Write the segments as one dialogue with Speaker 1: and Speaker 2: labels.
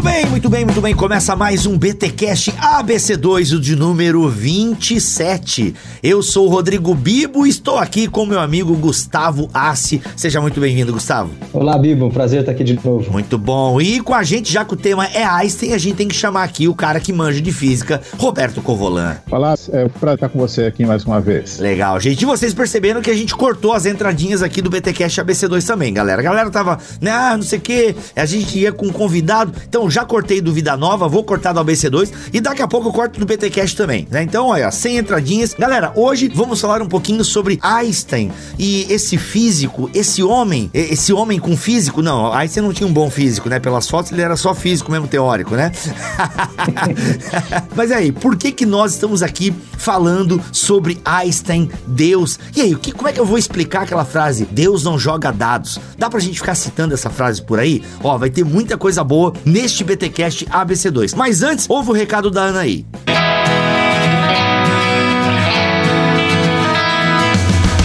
Speaker 1: Muito bem, muito bem, muito bem. Começa mais um BTcast ABC2, o de número 27. Eu sou o Rodrigo Bibo e estou aqui com meu amigo Gustavo Assi. Seja muito bem-vindo, Gustavo.
Speaker 2: Olá, Bibo. Prazer estar aqui de novo.
Speaker 1: Muito bom. E com a gente, já que o tema é Einstein, a gente tem que chamar aqui o cara que manja de física, Roberto Covolan.
Speaker 3: Olá, é pra estar com você aqui mais uma vez.
Speaker 1: Legal, gente. E vocês perceberam que a gente cortou as entradinhas aqui do BTcast ABC2 também, galera. A galera tava, né, ah, não sei o quê, a gente ia com um convidado. Então, já cortei do Vida Nova, vou cortar do ABC2 e daqui a pouco eu corto do BTcast também, né? Então, olha, sem entradinhas. Galera, hoje vamos falar um pouquinho sobre Einstein e esse físico, esse homem, esse homem com físico, não, Einstein não tinha um bom físico, né? Pelas fotos ele era só físico mesmo, teórico, né? Mas aí, por que que nós estamos aqui falando sobre Einstein, Deus? E aí, o que, como é que eu vou explicar aquela frase? Deus não joga dados. Dá pra gente ficar citando essa frase por aí? Ó, vai ter muita coisa boa neste BTcast ABC2. Mas antes, ouve o recado da Ana aí.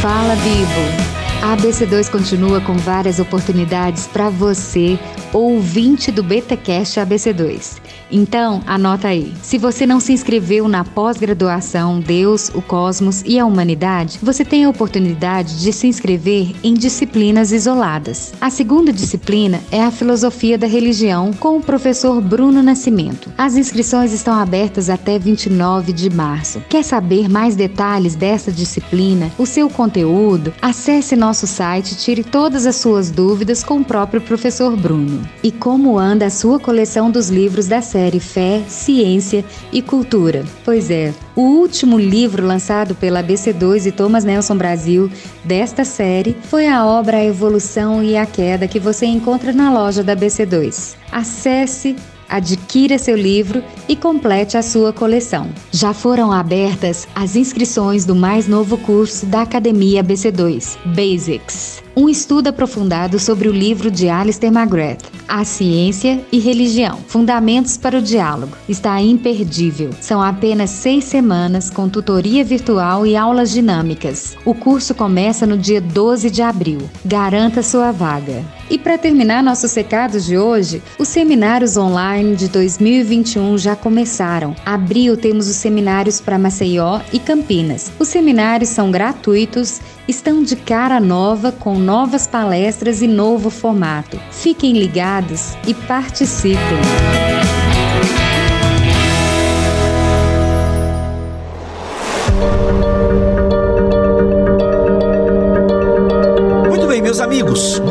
Speaker 4: Fala, Bibo. A ABC2 continua com várias oportunidades para você, ouvinte do BTcast ABC2. Então, anota aí. Se você não se inscreveu na pós-graduação Deus, o Cosmos e a Humanidade, você tem a oportunidade de se inscrever em disciplinas isoladas. A segunda disciplina é a Filosofia da Religião com o professor Bruno Nascimento. As inscrições estão abertas até 29 de março. Quer saber mais detalhes dessa disciplina, o seu conteúdo? Acesse nosso site e tire todas as suas dúvidas com o próprio professor Bruno. E como anda a sua coleção dos livros da série Fé, Ciência e Cultura. Pois é, o último livro lançado pela ABC2 e Thomas Nelson Brasil desta série foi a obra A Evolução e a Queda que você encontra na loja da ABC2. Acesse Adquira seu livro e complete a sua coleção. Já foram abertas as inscrições do mais novo curso da Academia BC2, Basics. Um estudo aprofundado sobre o livro de Alistair McGrath, A Ciência e Religião, Fundamentos para o Diálogo. Está imperdível. São apenas seis semanas com tutoria virtual e aulas dinâmicas. O curso começa no dia 12 de abril. Garanta sua vaga. E para terminar nossos recados de hoje, os seminários online de 2021 já começaram. Abril temos os seminários para Maceió e Campinas. Os seminários são gratuitos, estão de cara nova com novas palestras e novo formato. Fiquem ligados e participem.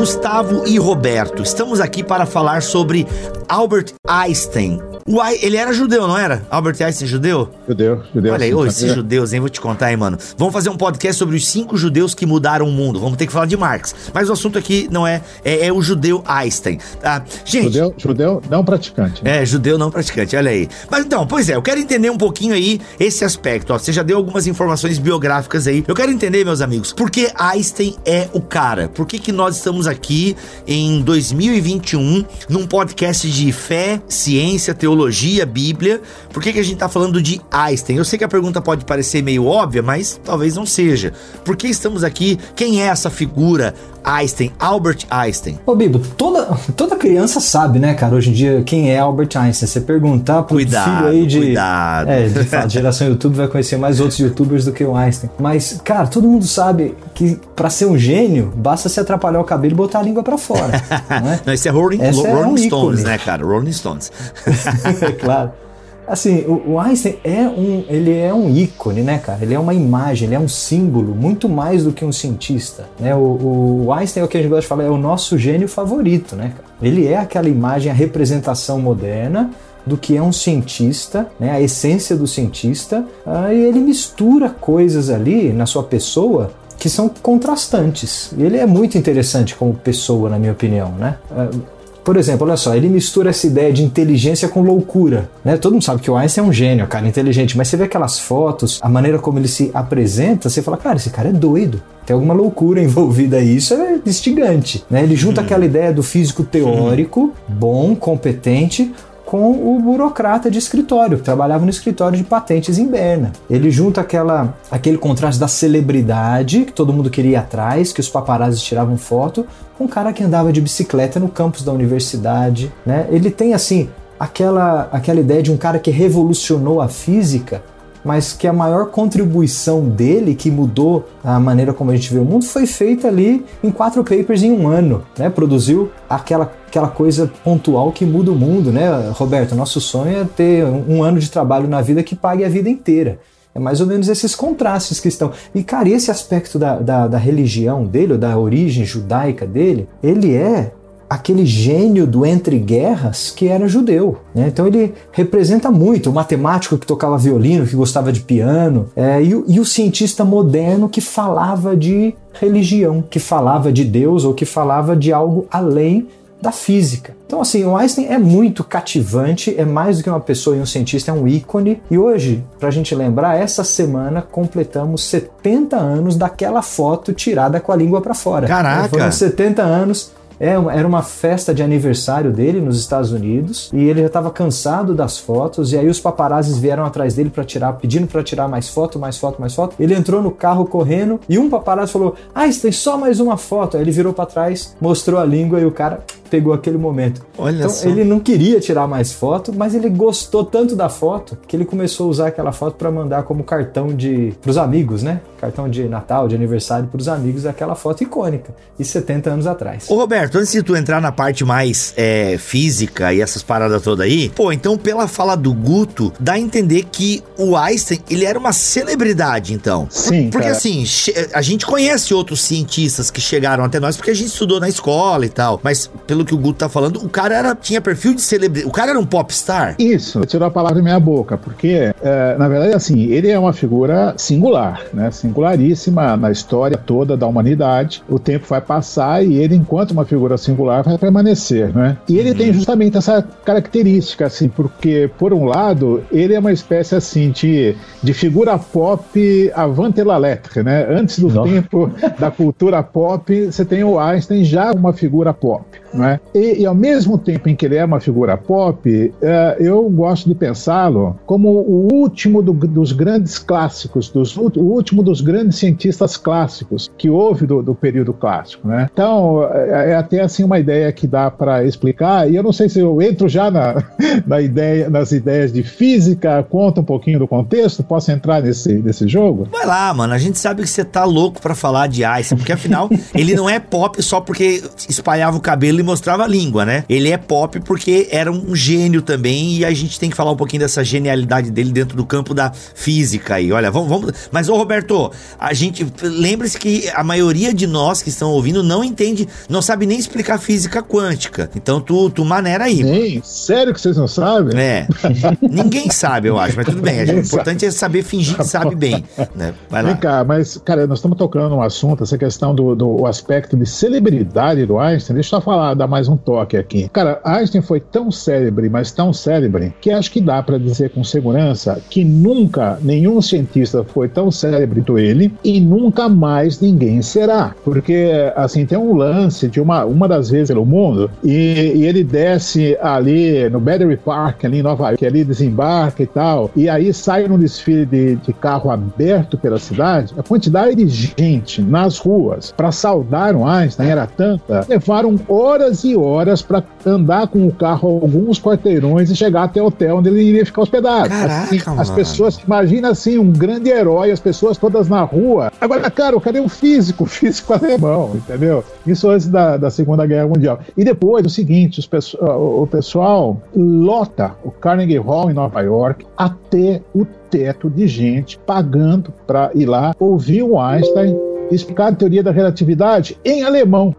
Speaker 1: Gustavo e Roberto, estamos aqui para falar sobre Albert Einstein. Uai, ele era judeu, não era? Albert Einstein judeu?
Speaker 3: Judeu, judeu.
Speaker 1: Olha aí, ô, esses judeus, hein? Vou te contar, hein, mano. Vamos fazer um podcast sobre os cinco judeus que mudaram o mundo. Vamos ter que falar de Marx. Mas o assunto aqui não é, é, é o judeu Einstein. Tá? Gente,
Speaker 3: Judeu, judeu não praticante. né?
Speaker 1: é, judeu não praticante, olha aí. Mas então, pois é, eu quero entender um pouquinho aí esse aspecto. Ó, você já deu algumas informações biográficas aí. Eu quero entender, meus amigos, por que Einstein é o cara? Por que, que nós estamos aqui em 2021 num podcast de fé, ciência, teologia, Bíblia? Por que, que a gente tá falando de Einstein? Eu sei que a pergunta pode parecer meio óbvia, mas talvez não seja. Por que estamos aqui? Quem é essa figura Einstein? Albert Einstein.
Speaker 2: Ô, Bibo, toda, toda criança sabe, né, cara, hoje em dia, quem é Albert Einstein. Você perguntar pro
Speaker 1: Cuidado,
Speaker 2: filho aí de.
Speaker 1: cuidado.
Speaker 2: É, de fato, geração YouTube vai conhecer mais outros youtubers do que o Einstein. Mas, cara, todo mundo sabe que pra ser um gênio, basta se atrapalhar o cabelo e botar a língua pra fora. não é?
Speaker 1: Não, esse é Rolling,
Speaker 2: Essa é
Speaker 1: Rolling
Speaker 2: um
Speaker 1: Stones,
Speaker 2: ícone.
Speaker 1: né, cara? Rolling Stones.
Speaker 2: É claro. Assim, o, o Einstein é um, ele é um ícone, né, cara? Ele é uma imagem, ele é um símbolo, muito mais do que um cientista, né? O, o Einstein é o que a gente gosta de falar, é o nosso gênio favorito, né, cara? Ele é aquela imagem, a representação moderna do que é um cientista, né, a essência do cientista, ah, e ele mistura coisas ali na sua pessoa que são contrastantes. Ele é muito interessante como pessoa, na minha opinião, né? Ah, Por exemplo, olha só, ele mistura essa ideia de inteligência com loucura, né? Todo mundo sabe que o Einstein é um gênio, cara, inteligente, mas você vê aquelas fotos, a maneira como ele se apresenta, você fala, cara, esse cara é doido. Tem alguma loucura envolvida aí, isso é instigante, né? Ele junta aquela ideia do físico teórico, bom, competente, com o burocrata de escritório, que trabalhava no escritório de patentes em Berna. Ele junta aquela, aquele contraste da celebridade, que todo mundo queria ir atrás, que os paparazzi tiravam foto, com um cara que andava de bicicleta no campus da universidade. Né? Ele tem assim aquela, aquela ideia de um cara que revolucionou a física mas que a maior contribuição dele, que mudou a maneira como a gente vê o mundo, foi feita ali em quatro papers em um ano, né? Produziu aquela, aquela coisa pontual que muda o mundo, né, Roberto? Nosso sonho é ter um ano de trabalho na vida que pague a vida inteira. É mais ou menos esses contrastes que estão. E, cara, esse aspecto da, da, da religião dele, ou da origem judaica dele, ele é aquele gênio do entre guerras que era judeu. Né? Então ele representa muito o matemático que tocava violino, que gostava de piano, é, e, o, e o cientista moderno que falava de religião, que falava de Deus ou que falava de algo além da física. Então, assim, o Einstein é muito cativante, é mais do que uma pessoa e um cientista, é um ícone. E hoje, para a gente lembrar, essa semana completamos 70 anos daquela foto tirada com a língua para fora.
Speaker 1: Caraca!
Speaker 2: Foram 70 anos era uma festa de aniversário dele nos Estados Unidos e ele já estava cansado das fotos e aí os paparazzis vieram atrás dele para tirar, pedindo para tirar mais foto, mais foto, mais foto. Ele entrou no carro correndo e um paparazzi falou: "Ah, tem só mais uma foto". Aí ele virou para trás, mostrou a língua e o cara pegou aquele momento.
Speaker 1: Olha
Speaker 2: então
Speaker 1: só.
Speaker 2: ele não queria tirar mais foto, mas ele gostou tanto da foto que ele começou a usar aquela foto para mandar como cartão de pros amigos, né? Cartão de Natal, de aniversário para os amigos, aquela foto icônica e 70 anos atrás.
Speaker 1: Ô Roberto, antes de tu entrar na parte mais é, física e essas paradas todas aí, pô, então pela fala do Guto, dá a entender que o Einstein, ele era uma celebridade, então.
Speaker 3: Sim,
Speaker 1: Porque
Speaker 3: cara.
Speaker 1: assim, a gente conhece outros cientistas que chegaram até nós porque a gente estudou na escola e tal, mas pelo que o Guto tá falando, o cara era, tinha perfil de celebridade, o cara era um popstar.
Speaker 3: Isso, tirou a palavra da minha boca, porque, é, na verdade, assim, ele é uma figura singular, né? Singularíssima na história toda da humanidade. O tempo vai passar e ele, enquanto uma figura singular, vai permanecer, né? E ele tem justamente essa característica, assim, porque, por um lado, ele é uma espécie, assim, de, de figura pop avant la lettre, né? Antes do
Speaker 2: Nossa.
Speaker 3: tempo da cultura pop, você tem o Einstein já uma figura pop, não é? E, e ao mesmo tempo em que ele é uma figura pop, eh, eu gosto de pensá-lo como o último do- dos grandes clássicos, dos, o último dos grandes cientistas clássicos que houve do, do período clássico, né? Então é, é até assim uma ideia que dá para explicar. E eu não sei se eu entro já na, na ideia, nas ideias de física, conta um pouquinho do contexto, posso entrar nesse, nesse jogo?
Speaker 1: Vai lá, mano. A gente sabe que você tá louco pra falar de Einstein, porque afinal ele não é pop só porque espalhava o cabelo e mostrava a língua, né? Ele é pop porque era um gênio também e a gente tem que falar um pouquinho dessa genialidade dele dentro do campo da física aí. Olha, vamos, vamos. Mas ô Roberto, a gente lembre-se que a maioria de nós que estão ouvindo não entende, não sabe nem explicar física quântica. Então tu, tu maneira aí.
Speaker 3: Nem, sério que vocês não sabem?
Speaker 1: É. Ninguém sabe, eu acho, mas tudo bem. O importante é saber fingir que sabe bem. Né? Vai lá.
Speaker 3: Vem cá, mas, cara, nós estamos tocando um assunto, essa questão do, do aspecto de celebridade do Einstein. Deixa eu falar, dar mais um toque aqui. Cara, Einstein foi tão célebre, mas tão célebre, que acho que dá para dizer com segurança que nunca nenhum cientista foi tão célebre quanto ele e nunca mais ninguém será. Porque, assim, tem um lance de uma, uma das vezes pelo mundo e, e ele desce ali no Battery Park, ali em Nova York, ali desembarca e tal, e aí sai num desfile de, de carro aberto pela cidade, a quantidade de gente nas ruas para saudar o Einstein era tanta, levaram horas e horas para andar com o carro alguns quarteirões e chegar até o hotel onde ele iria ficar hospedado.
Speaker 1: Caraca,
Speaker 3: Assim, as pessoas, imagina assim, um grande herói, as pessoas todas na rua. Agora, cara, cadê o físico? O físico alemão, entendeu? Isso antes da, da Segunda Guerra Mundial. E depois, o seguinte, os pesso- o o pessoal lota o Carnegie Hall em Nova York até o teto de gente pagando para ir lá ouvir o Einstein explicar a teoria da relatividade em alemão.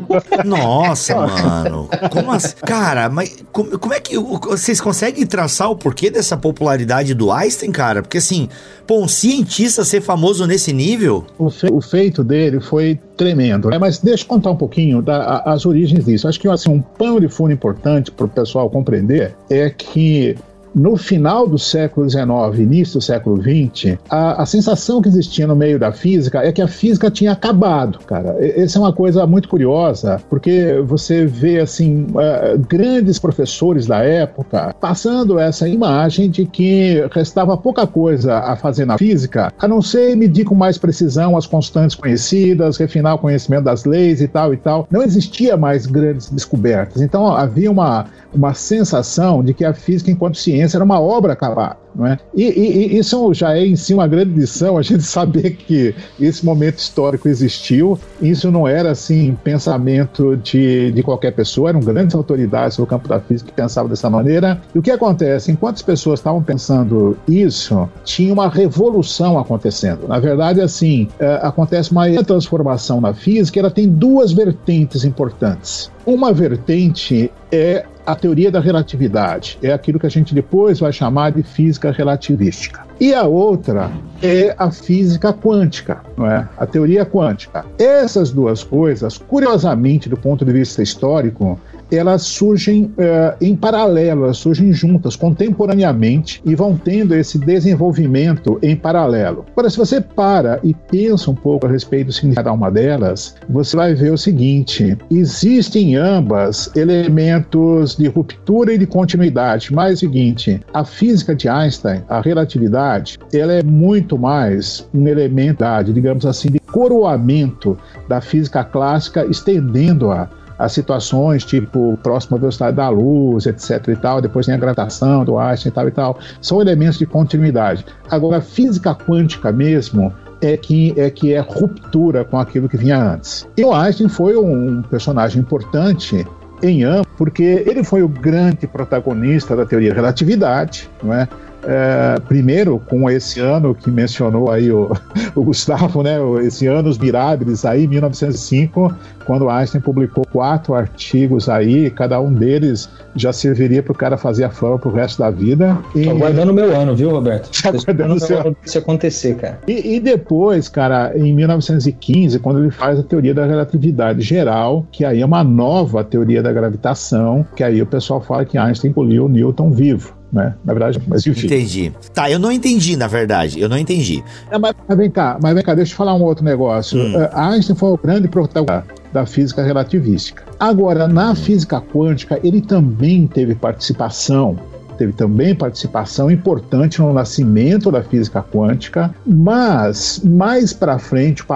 Speaker 1: Nossa, mano. Como assim? Cara, mas como, como é que vocês conseguem traçar o porquê dessa popularidade do Einstein, cara? Porque assim, pô, um cientista ser famoso nesse nível?
Speaker 3: O, fe- o feito dele foi tremendo. né? Mas deixa eu contar um pouquinho da- a- as origens disso. Acho que assim, um pano de fundo importante para o pessoal compreender é que no final do século XIX, início do século XX, a, a, sensação que existia no meio da física é que a física tinha acabado, cara. Essa é uma coisa muito curiosa, porque você vê, assim, uh, grandes professores da época passando essa imagem de que restava pouca coisa a fazer na física, a não ser medir com mais precisão as constantes conhecidas, refinar o conhecimento das leis e tal e tal. Não existia mais grandes descobertas. Então havia uma, uma sensação de que a física, enquanto ciência, era uma obra acabada. Não é? E, e, e, isso já é em si uma grande lição, a gente saber que esse momento histórico existiu. Isso não era assim pensamento de, de qualquer pessoa, eram grandes autoridades no campo da física que pensavam dessa maneira. E o que acontece? Enquanto as pessoas estavam pensando isso, tinha uma revolução acontecendo. Na verdade, assim, é, acontece uma transformação na física, ela tem duas vertentes importantes. Uma vertente é a teoria da relatividade, é aquilo que a gente depois vai chamar de física relativística. E a outra é a física quântica, não é? A teoria quântica. Essas duas coisas, curiosamente, do ponto de vista histórico, elas surgem uh, em paralelo, elas surgem juntas, contemporaneamente, e vão tendo esse desenvolvimento em paralelo. Agora, se você para e pensa um pouco a respeito do significado de uma delas, você vai ver o seguinte: existem ambas elementos de ruptura e de continuidade, mas é o seguinte, a física de Einstein, a relatividade, ela é muito mais um elemento, digamos assim, de coroamento da física clássica, estendendo-a as situações, tipo, próxima velocidade da luz, etc e tal, depois tem a gravitação do Einstein e tal e tal, são elementos de continuidade. Agora, a física quântica mesmo, é que, é que é ruptura com aquilo que vinha antes. E o Einstein foi um personagem importante em ambos, porque ele foi o grande protagonista da teoria da relatividade, não é? É, primeiro, com esse ano que mencionou aí o, o Gustavo, né, esse Anos Mirables aí, 1905, quando Einstein publicou quatro artigos aí, cada um deles já serviria para o cara fazer a fama para o resto da vida.
Speaker 2: E... Tô aguardando o meu ano, viu, Roberto? Tô aguardando o seu ano isso acontecer, cara.
Speaker 3: E, e, depois, cara, em 1915, quando ele faz a teoria da relatividade geral, que aí é uma nova teoria da gravitação, que aí o pessoal fala que Einstein engoliu Newton vivo né? Na verdade, mas enfim.
Speaker 1: Entendi. Tá, eu não entendi, na verdade. Eu não entendi.
Speaker 3: É, mas, mas, vem cá, mas vem cá, deixa eu falar um outro negócio. Hum. Uh, Einstein foi o grande protagonista da física relativística. Agora, na física quântica, ele também teve participação teve também participação importante no nascimento da física quântica, mas mais para frente o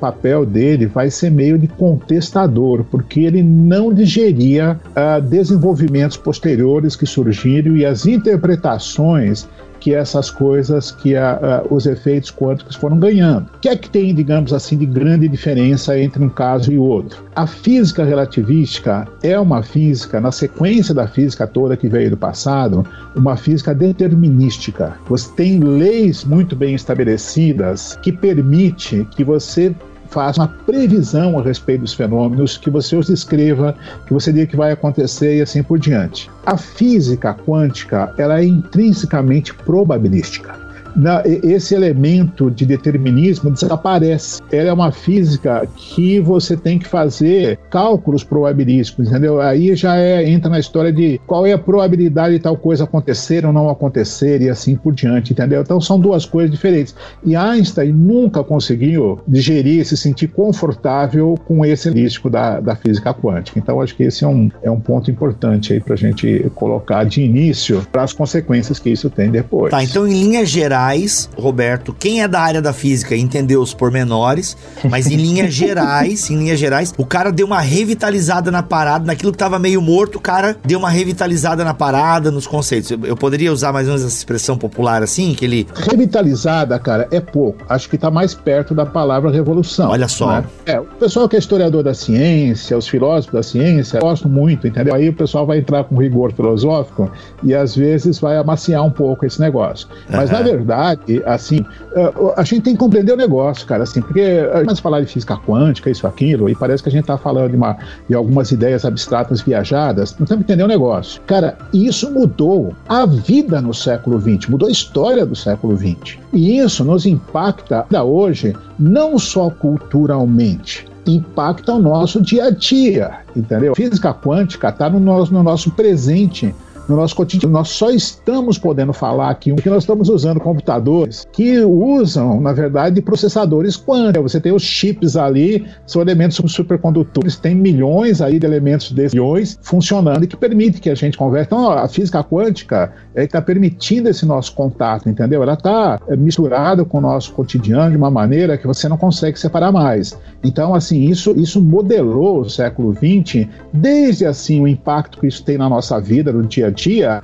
Speaker 3: papel dele vai ser meio de contestador, porque ele não digeria uh, desenvolvimentos posteriores que surgiram e as interpretações que essas coisas, que a, a, os efeitos quânticos foram ganhando. O que é que tem, digamos assim, de grande diferença entre um caso e outro? A física relativística é uma física, na sequência da física toda que veio do passado, uma física determinística. Você tem leis muito bem estabelecidas que permite que você faça uma previsão a respeito dos fenômenos, que você os descreva, que você diga que vai acontecer e assim por diante. A física quântica ela é intrinsecamente probabilística na, esse elemento de determinismo desaparece. Ela é uma física que você tem que fazer cálculos probabilísticos, entendeu? Aí já é, entra na história de qual é a probabilidade de tal coisa acontecer ou não acontecer e assim por diante, entendeu? Então são duas coisas diferentes. E Einstein nunca conseguiu digerir, se sentir confortável com esse místico da, da física quântica. Então acho que esse é um, é um ponto importante aí para a gente colocar de início para as consequências que isso tem depois.
Speaker 1: Tá, então em linhas gerais gerais, Roberto, quem é da área da física entendeu os pormenores, mas em linhas gerais, em linhas gerais, o cara deu uma revitalizada na parada, naquilo que tava meio morto, o cara deu uma revitalizada na parada, nos conceitos. Eu, eu poderia usar mais ou menos essa expressão popular assim, que ele...
Speaker 3: Revitalizada, cara, é pouco. Acho que tá mais perto da palavra revolução.
Speaker 1: Olha só.
Speaker 3: Né? É, o pessoal que é historiador da ciência, os filósofos da ciência, gostam muito, entendeu? Aí o pessoal vai entrar com rigor filosófico e às vezes vai amaciar um pouco esse negócio. Mas uhum. na verdade, verdade, assim, é, a gente tem que compreender o negócio, cara, assim, porque a gente falar de física quântica, isso, aquilo, e parece que a gente está falando de, uma, de algumas ideias abstratas viajadas, não temos que entender o negócio. Cara, isso mudou a vida no século XX, mudou a história do século XX. E isso nos impacta ainda hoje, não só culturalmente, impacta o nosso dia a dia, entendeu? Física quântica está no nosso, no nosso presente no nosso cotidiano. Nós só estamos podendo falar aqui porque nós estamos usando computadores que usam, na verdade, processadores quânticos. Você tem os chips ali, são elementos supercondutores, tem milhões aí de elementos desses milhões funcionando e que permite que a gente converse. Então, a física quântica é que está permitindo esse nosso contato, entendeu? Ela está é, misturada com o nosso cotidiano de uma maneira que você não consegue separar mais. Então, assim, isso, isso modelou o século XX, desde assim o impacto que isso tem na nossa vida, no dia a dia,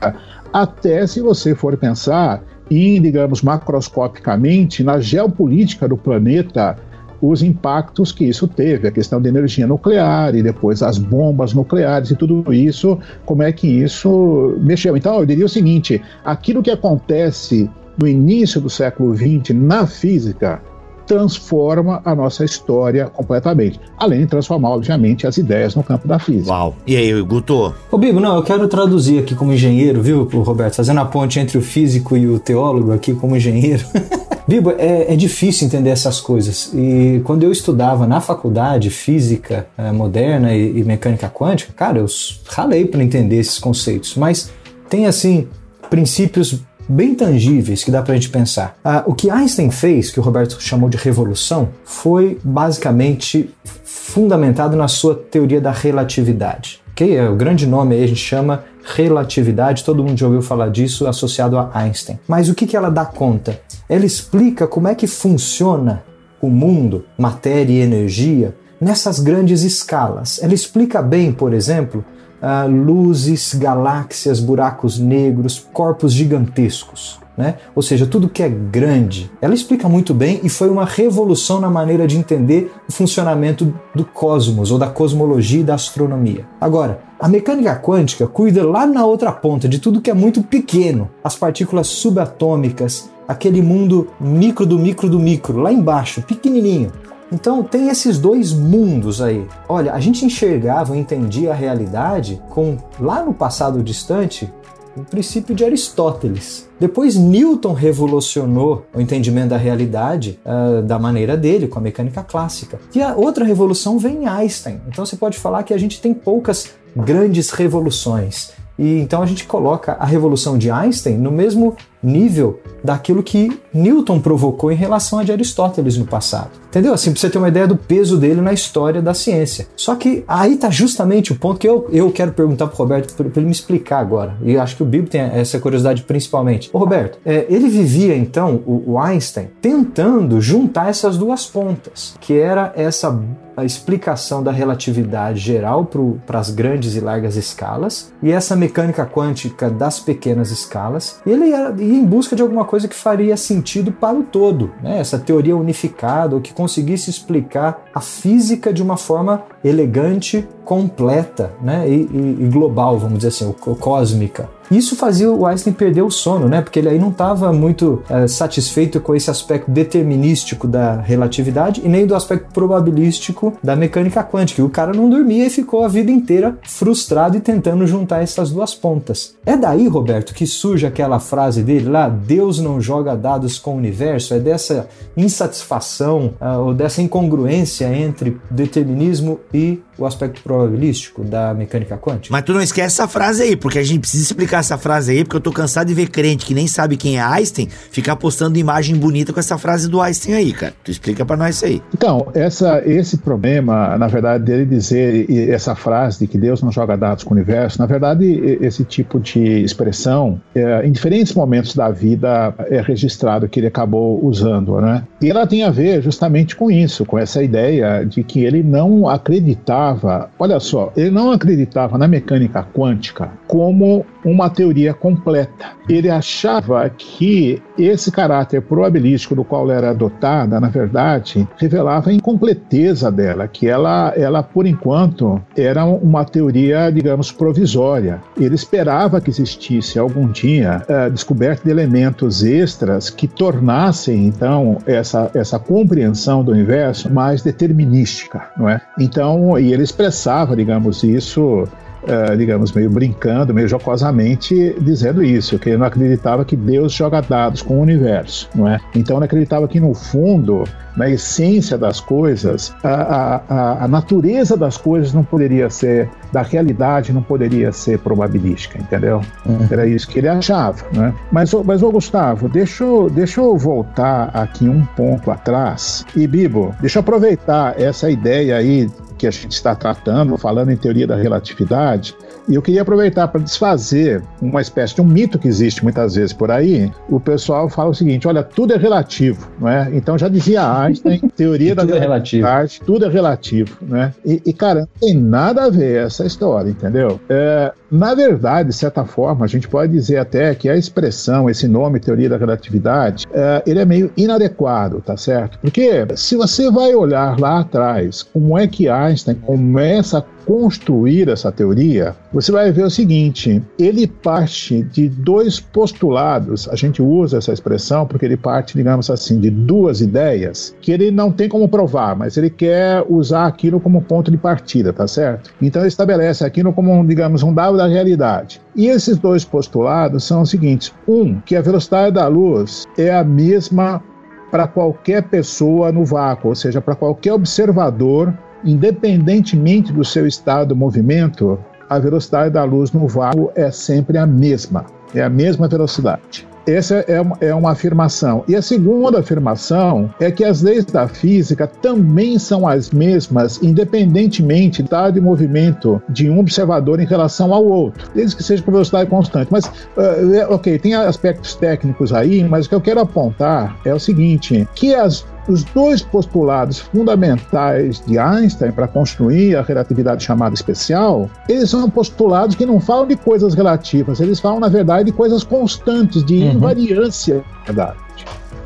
Speaker 3: até se você for pensar em, digamos, macroscopicamente, na geopolítica do planeta, os impactos que isso teve, a questão da energia nuclear e depois as bombas nucleares e tudo isso, como é que isso mexeu. Então, eu diria o seguinte: aquilo que acontece no início do século XX na física transforma a nossa história completamente. Além de transformar, obviamente, as ideias no campo da física.
Speaker 1: Uau. E aí, Guto?
Speaker 2: Ô, Bibo, não, eu quero traduzir aqui como engenheiro, viu, Roberto? Fazendo a ponte entre o físico e o teólogo aqui como engenheiro. Bibo, é, é, difícil entender essas coisas. E quando eu estudava na faculdade física é, moderna e, e, mecânica quântica, cara, eu ralei para entender esses conceitos. Mas tem, assim, princípios bem tangíveis que dá para a gente pensar. Ah, o que Einstein fez, que o Roberto chamou de revolução, foi basicamente fundamentado na sua teoria da relatividade. Okay? É, o grande nome aí a gente chama relatividade, todo mundo já ouviu falar disso associado a Einstein. Mas o que, que ela dá conta? Ela explica como é que funciona o mundo, matéria e energia, nessas grandes escalas. Ela explica bem, por exemplo, uh, luzes, galáxias, buracos negros, corpos gigantescos. Né? Ou seja, tudo que é grande. Ela explica muito bem e foi uma revolução na maneira de entender o funcionamento do cosmos ou da cosmologia e da astronomia. Agora, a mecânica quântica cuida lá na outra ponta de tudo que é muito pequeno, as partículas subatômicas, aquele mundo micro do micro do micro, lá embaixo, pequenininho. Então tem esses dois mundos aí. Olha, a gente enxergava, entendia a realidade com lá no passado distante o princípio de Aristóteles. Depois Newton revolucionou o entendimento da realidade uh, da maneira dele, com a mecânica clássica. E a outra revolução vem em Einstein. Então você pode falar que a gente tem poucas grandes revoluções. E então a gente coloca a revolução de Einstein no mesmo nível daquilo que Newton provocou em relação a de Aristóteles no passado. Entendeu? Assim, pra você ter uma ideia do peso dele na história da ciência. Só que aí tá justamente o ponto que eu, eu quero perguntar pro Roberto para ele me explicar agora. E acho que o Bibo tem essa curiosidade principalmente. Ô Roberto, é, ele vivia então, o, o Einstein, tentando juntar essas duas pontas, que era essa a explicação da relatividade geral para as grandes e largas escalas e essa mecânica quântica das pequenas escalas. E ele ia, ia em busca de alguma coisa que faria sentido para o todo, né? essa teoria unificada, ou que conseguisse explicar a física de uma forma elegante, completa né? e, e, e global, vamos dizer assim, cósmica. Isso fazia o Einstein perder o sono, né? Porque ele aí não estava muito é, satisfeito com esse aspecto determinístico da relatividade e nem do aspecto probabilístico da mecânica quântica. O cara não dormia e ficou a vida inteira frustrado e tentando juntar essas duas pontas. É daí, Roberto, que surge aquela frase dele lá: Deus não joga dados com o universo. É dessa insatisfação uh, ou dessa incongruência entre determinismo e o aspecto probabilístico da mecânica quântica.
Speaker 1: Mas tu não esquece essa frase aí, porque a gente precisa explicar essa frase aí, porque eu tô cansado de ver crente que nem sabe quem é Einstein ficar postando imagem bonita com essa frase do Einstein aí, cara. Tu explica para nós isso aí.
Speaker 3: Então, essa, esse problema, na verdade, dele dizer essa frase de que Deus não joga dados com o universo, na verdade, esse tipo de expressão, é, em diferentes momentos da vida, é registrado que ele acabou usando, né? E ela tem a ver justamente com isso, com essa ideia de que ele não acreditava acreditava, olha só, ele não acreditava na mecânica quântica como uma teoria completa. Ele achava que esse caráter probabilístico do qual era dotada, na verdade, revelava a incompleteza dela, que ela, ela por enquanto, era uma teoria, digamos, provisória. Ele esperava que existisse algum dia a descoberta de elementos extras que tornassem, então, essa, essa compreensão do universo mais determinística, não é? Então, e ele expressava, digamos, isso uh, digamos, meio brincando, meio jocosamente, dizendo isso, que ele não acreditava que Deus joga dados com o universo, não é? Então ele acreditava que no fundo, na essência das coisas, a, a, a natureza das coisas não poderia ser, da realidade não poderia ser probabilística, entendeu? Uhum. Era isso que ele achava, né? Mas, mas ô Gustavo, deixa eu, deixa eu voltar aqui um ponto atrás. E Bibo, deixa eu aproveitar essa ideia aí que a gente está tratando, falando em teoria da relatividade, e eu queria aproveitar para desfazer uma espécie de um mito que existe muitas vezes por aí. O pessoal fala o seguinte: olha, tudo é relativo, não é? Então já dizia Einstein, teoria da
Speaker 2: tudo
Speaker 3: relatividade, é relativo. tudo é relativo, né? E, e, cara, não tem nada a ver essa história, entendeu? É, na verdade, de certa forma, a gente pode dizer até que a expressão, esse nome, teoria da relatividade, é, ele é meio inadequado, tá certo? Porque se você vai olhar lá atrás, como é que Einstein começa a construir essa teoria, você vai ver o seguinte: ele parte de dois postulados. A gente usa essa expressão porque ele parte, digamos assim, de duas ideias que ele não tem como provar, mas ele quer usar aquilo como ponto de partida, tá certo? Então ele estabelece aquilo como, digamos, um dado da realidade. E esses dois postulados são os seguintes: um, que a velocidade da luz é a mesma para qualquer pessoa no vácuo, ou seja, para qualquer observador independentemente do seu estado de movimento, a velocidade da luz no vácuo é sempre a mesma, é a mesma velocidade. Essa é uma, é uma afirmação. E a segunda afirmação é que as leis da física também são as mesmas, independentemente estado de movimento de um observador em relação ao outro, desde que seja com velocidade constante. Mas, uh, ok, tem aspectos técnicos aí, mas o que eu quero apontar é o seguinte: que as os dois postulados fundamentais de Einstein para construir a relatividade chamada especial, eles são postulados que não falam de coisas relativas, eles falam, na verdade, de coisas constantes, de uhum. invariância da verdade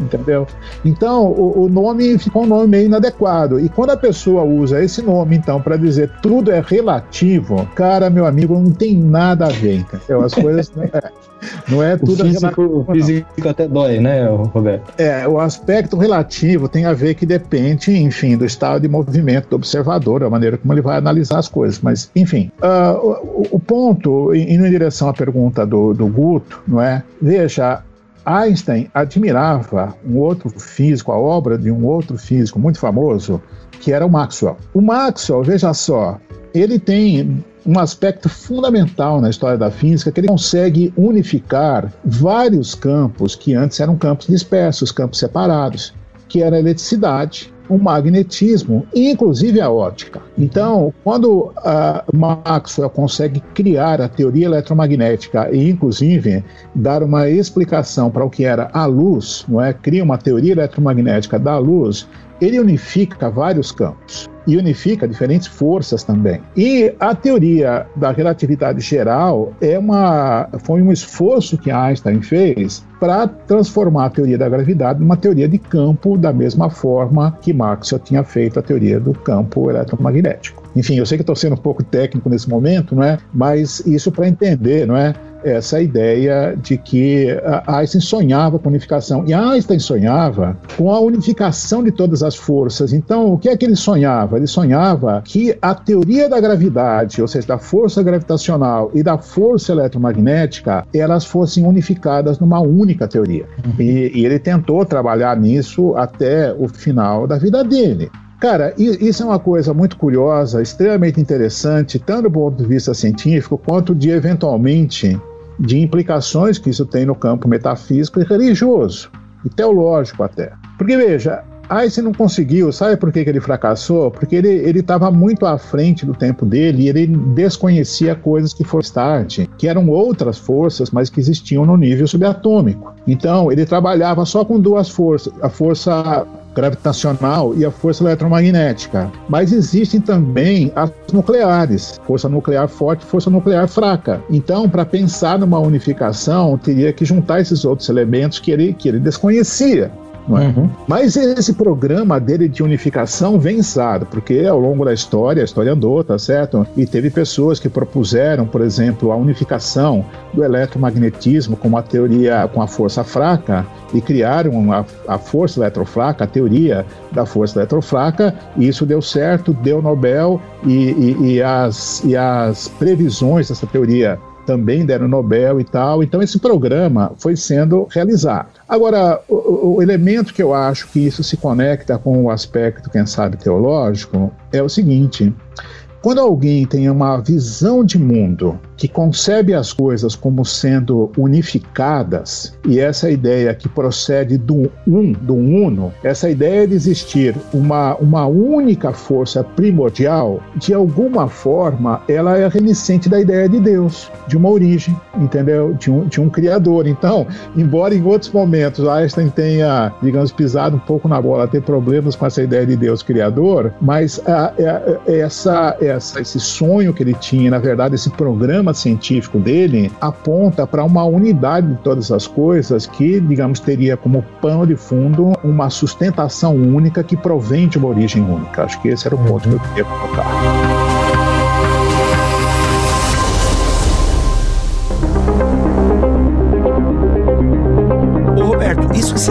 Speaker 3: entendeu? Então, o, o, nome ficou um nome meio inadequado. E quando a pessoa usa esse nome, então, para dizer tudo é relativo, cara, meu amigo, não tem nada a ver, entendeu? As coisas. não, é, não é tudo
Speaker 2: o físico, relativo. O físico até dói, né, Roberto?
Speaker 3: É, o aspecto relativo tem a ver que depende, enfim, do estado de movimento do observador, a maneira como ele vai analisar as coisas. Mas, enfim, uh, o, o, ponto, indo em direção à pergunta do, do Guto, não é? Veja, Einstein admirava um outro físico, a obra de um outro físico muito famoso, que era o Maxwell. O Maxwell, veja só, ele tem um aspecto fundamental na história da física, que ele consegue unificar vários campos que antes eram campos dispersos, campos separados, que era a eletricidade, o magnetismo e inclusive a ótica. Então, quando uh, Maxwell consegue criar a teoria eletromagnética e inclusive dar uma explicação para o que era a luz, não é? Cria uma teoria eletromagnética da luz, ele unifica vários campos e unifica diferentes forças também. E a teoria da relatividade geral é uma, foi um esforço que Einstein fez para transformar a teoria da gravidade numa teoria de campo da mesma forma que Maxwell tinha feito a teoria do campo eletromagnético. Enfim, eu sei que estou sendo um pouco técnico nesse momento, não é? Mas isso para entender, não é? essa ideia de que Einstein sonhava com unificação. E Einstein sonhava com a unificação de todas as forças. Então, o que é que ele sonhava? Ele sonhava que a teoria da gravidade, ou seja, da força gravitacional e da força eletromagnética, elas fossem unificadas numa única teoria. Uhum. E, e ele tentou trabalhar nisso até o final da vida dele. Cara, isso é uma coisa muito curiosa, extremamente interessante, tanto do ponto de vista científico quanto de eventualmente de implicações que isso tem no campo metafísico e religioso, e teológico até. Porque veja, Einstein não conseguiu, sabe por que, que ele fracassou? Porque ele estava muito à frente do tempo dele e ele desconhecia coisas que foram tarde, que eram outras forças, mas que existiam no nível subatômico. Então, ele trabalhava só com duas forças, a força gravitacional e a força eletromagnética. Mas existem também as nucleares, força nuclear forte e força nuclear fraca. Então, para pensar numa unificação, teria que juntar esses outros elementos que ele, que ele desconhecia. É? Uhum. Mas esse programa dele de unificação vem ensado, porque ao longo da história, a história andou, tá certo? E teve pessoas que propuseram, por exemplo, a unificação do eletromagnetismo com a teoria com a força fraca e criaram a, a força eletrofraca, a teoria da força eletrofraca, e isso deu certo, deu Nobel, e, e, e as, e as previsões dessa teoria também deram Nobel e tal. Então esse programa foi sendo realizado. Agora, o, o, elemento que eu acho que isso se conecta com o aspecto, quem sabe, teológico, é o seguinte: quando alguém tem uma visão de mundo que concebe as coisas como sendo unificadas, e essa ideia que procede do um, do uno, essa ideia de existir uma, uma única força primordial, de alguma forma, ela é reminiscente da ideia de Deus, de uma origem, entendeu? De um, de um criador. Então, embora em outros momentos Einstein tenha, digamos, pisado um pouco na bola, ter problemas com essa ideia de Deus criador, mas a, a, essa, essa, esse sonho que ele tinha, na verdade, esse programa sistema científico dele aponta para uma unidade de todas as coisas que, digamos, teria como pano de fundo uma sustentação única que provém de uma origem única. Acho que esse era o ponto que eu queria colocar.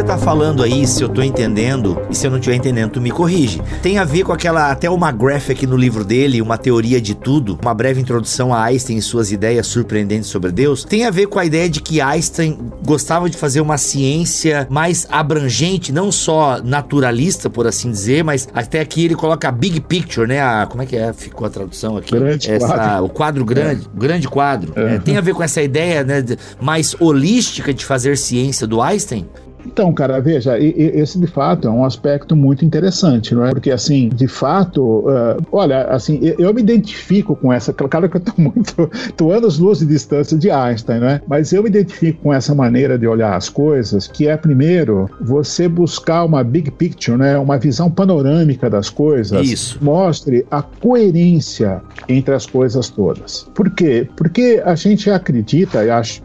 Speaker 1: Está falando aí, se eu estou entendendo, e se eu não estiver entendendo, tu me corrige. Tem a ver com aquela, até McGrath aqui no livro dele, uma teoria de tudo, uma breve introdução a Einstein e suas ideias surpreendentes sobre Deus. Tem a ver com a ideia de que Einstein gostava de fazer uma ciência mais abrangente, não só naturalista, por assim dizer, mas até aqui ele coloca a big picture, né? A, como é que é? Ficou a tradução aqui?
Speaker 3: Grande
Speaker 1: essa,
Speaker 3: quadro.
Speaker 1: O quadro grande, é. grande quadro. É. É, tem a ver com essa ideia né, mais holística de fazer ciência do Einstein?
Speaker 3: Então, cara, veja, esse de fato é um aspecto muito interessante, não é? Porque, assim, de fato, uh, olha, assim, eu me identifico com essa, claro que eu tô muito, tô anos luz de distância de Einstein, né? Mas eu me identifico com essa maneira de olhar as coisas, que é, primeiro, você buscar uma big picture, né? Uma visão panorâmica das coisas.
Speaker 1: Isso.
Speaker 3: Mostre a coerência entre as coisas todas. Por quê? Porque a gente acredita, e acho,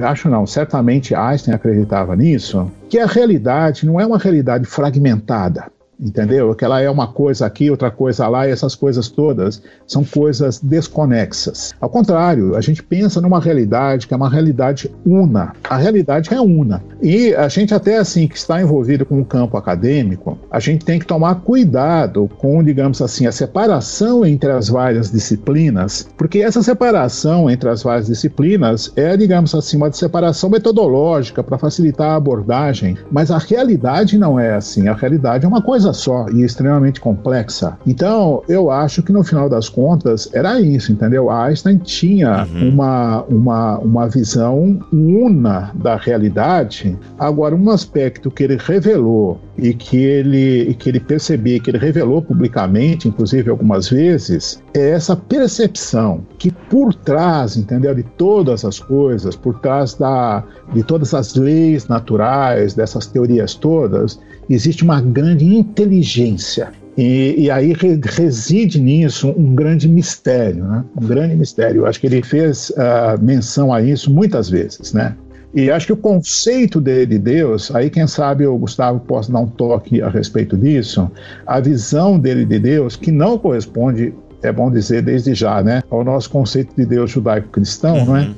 Speaker 3: acho não, certamente Einstein acreditava nisso, que a realidade não é uma realidade fragmentada entendeu? Que ela é uma coisa aqui, outra coisa lá, e essas coisas todas são coisas desconexas. Ao contrário, a gente pensa numa realidade que é uma realidade una. A realidade é una. E a gente até assim que está envolvido com o campo acadêmico, a gente tem que tomar cuidado com, digamos assim, a separação entre as várias disciplinas, porque essa separação entre as várias disciplinas é, digamos assim, uma separação metodológica para facilitar a abordagem, mas a realidade não é assim. A realidade é uma coisa coisa só e extremamente complexa. Então, eu acho que no final das contas era isso, entendeu? Einstein tinha uhum. uma, uma, uma visão una da realidade. Agora, um aspecto que ele revelou e que ele, que ele percebia, que ele revelou publicamente, inclusive algumas vezes, é essa percepção que por trás, entendeu, de todas as coisas, por trás da, de todas as leis naturais, dessas teorias todas, existe uma grande inteligência. E, e, aí reside nisso um grande mistério, né? um grande mistério. Eu acho que ele fez uh, menção a isso muitas vezes, né? E acho que o conceito dele de Deus, aí quem sabe o Gustavo possa dar um toque a respeito disso, a visão dele de Deus, que não corresponde, é bom dizer desde já, né, ao nosso conceito de Deus judaico-cristão, uhum. é? uh,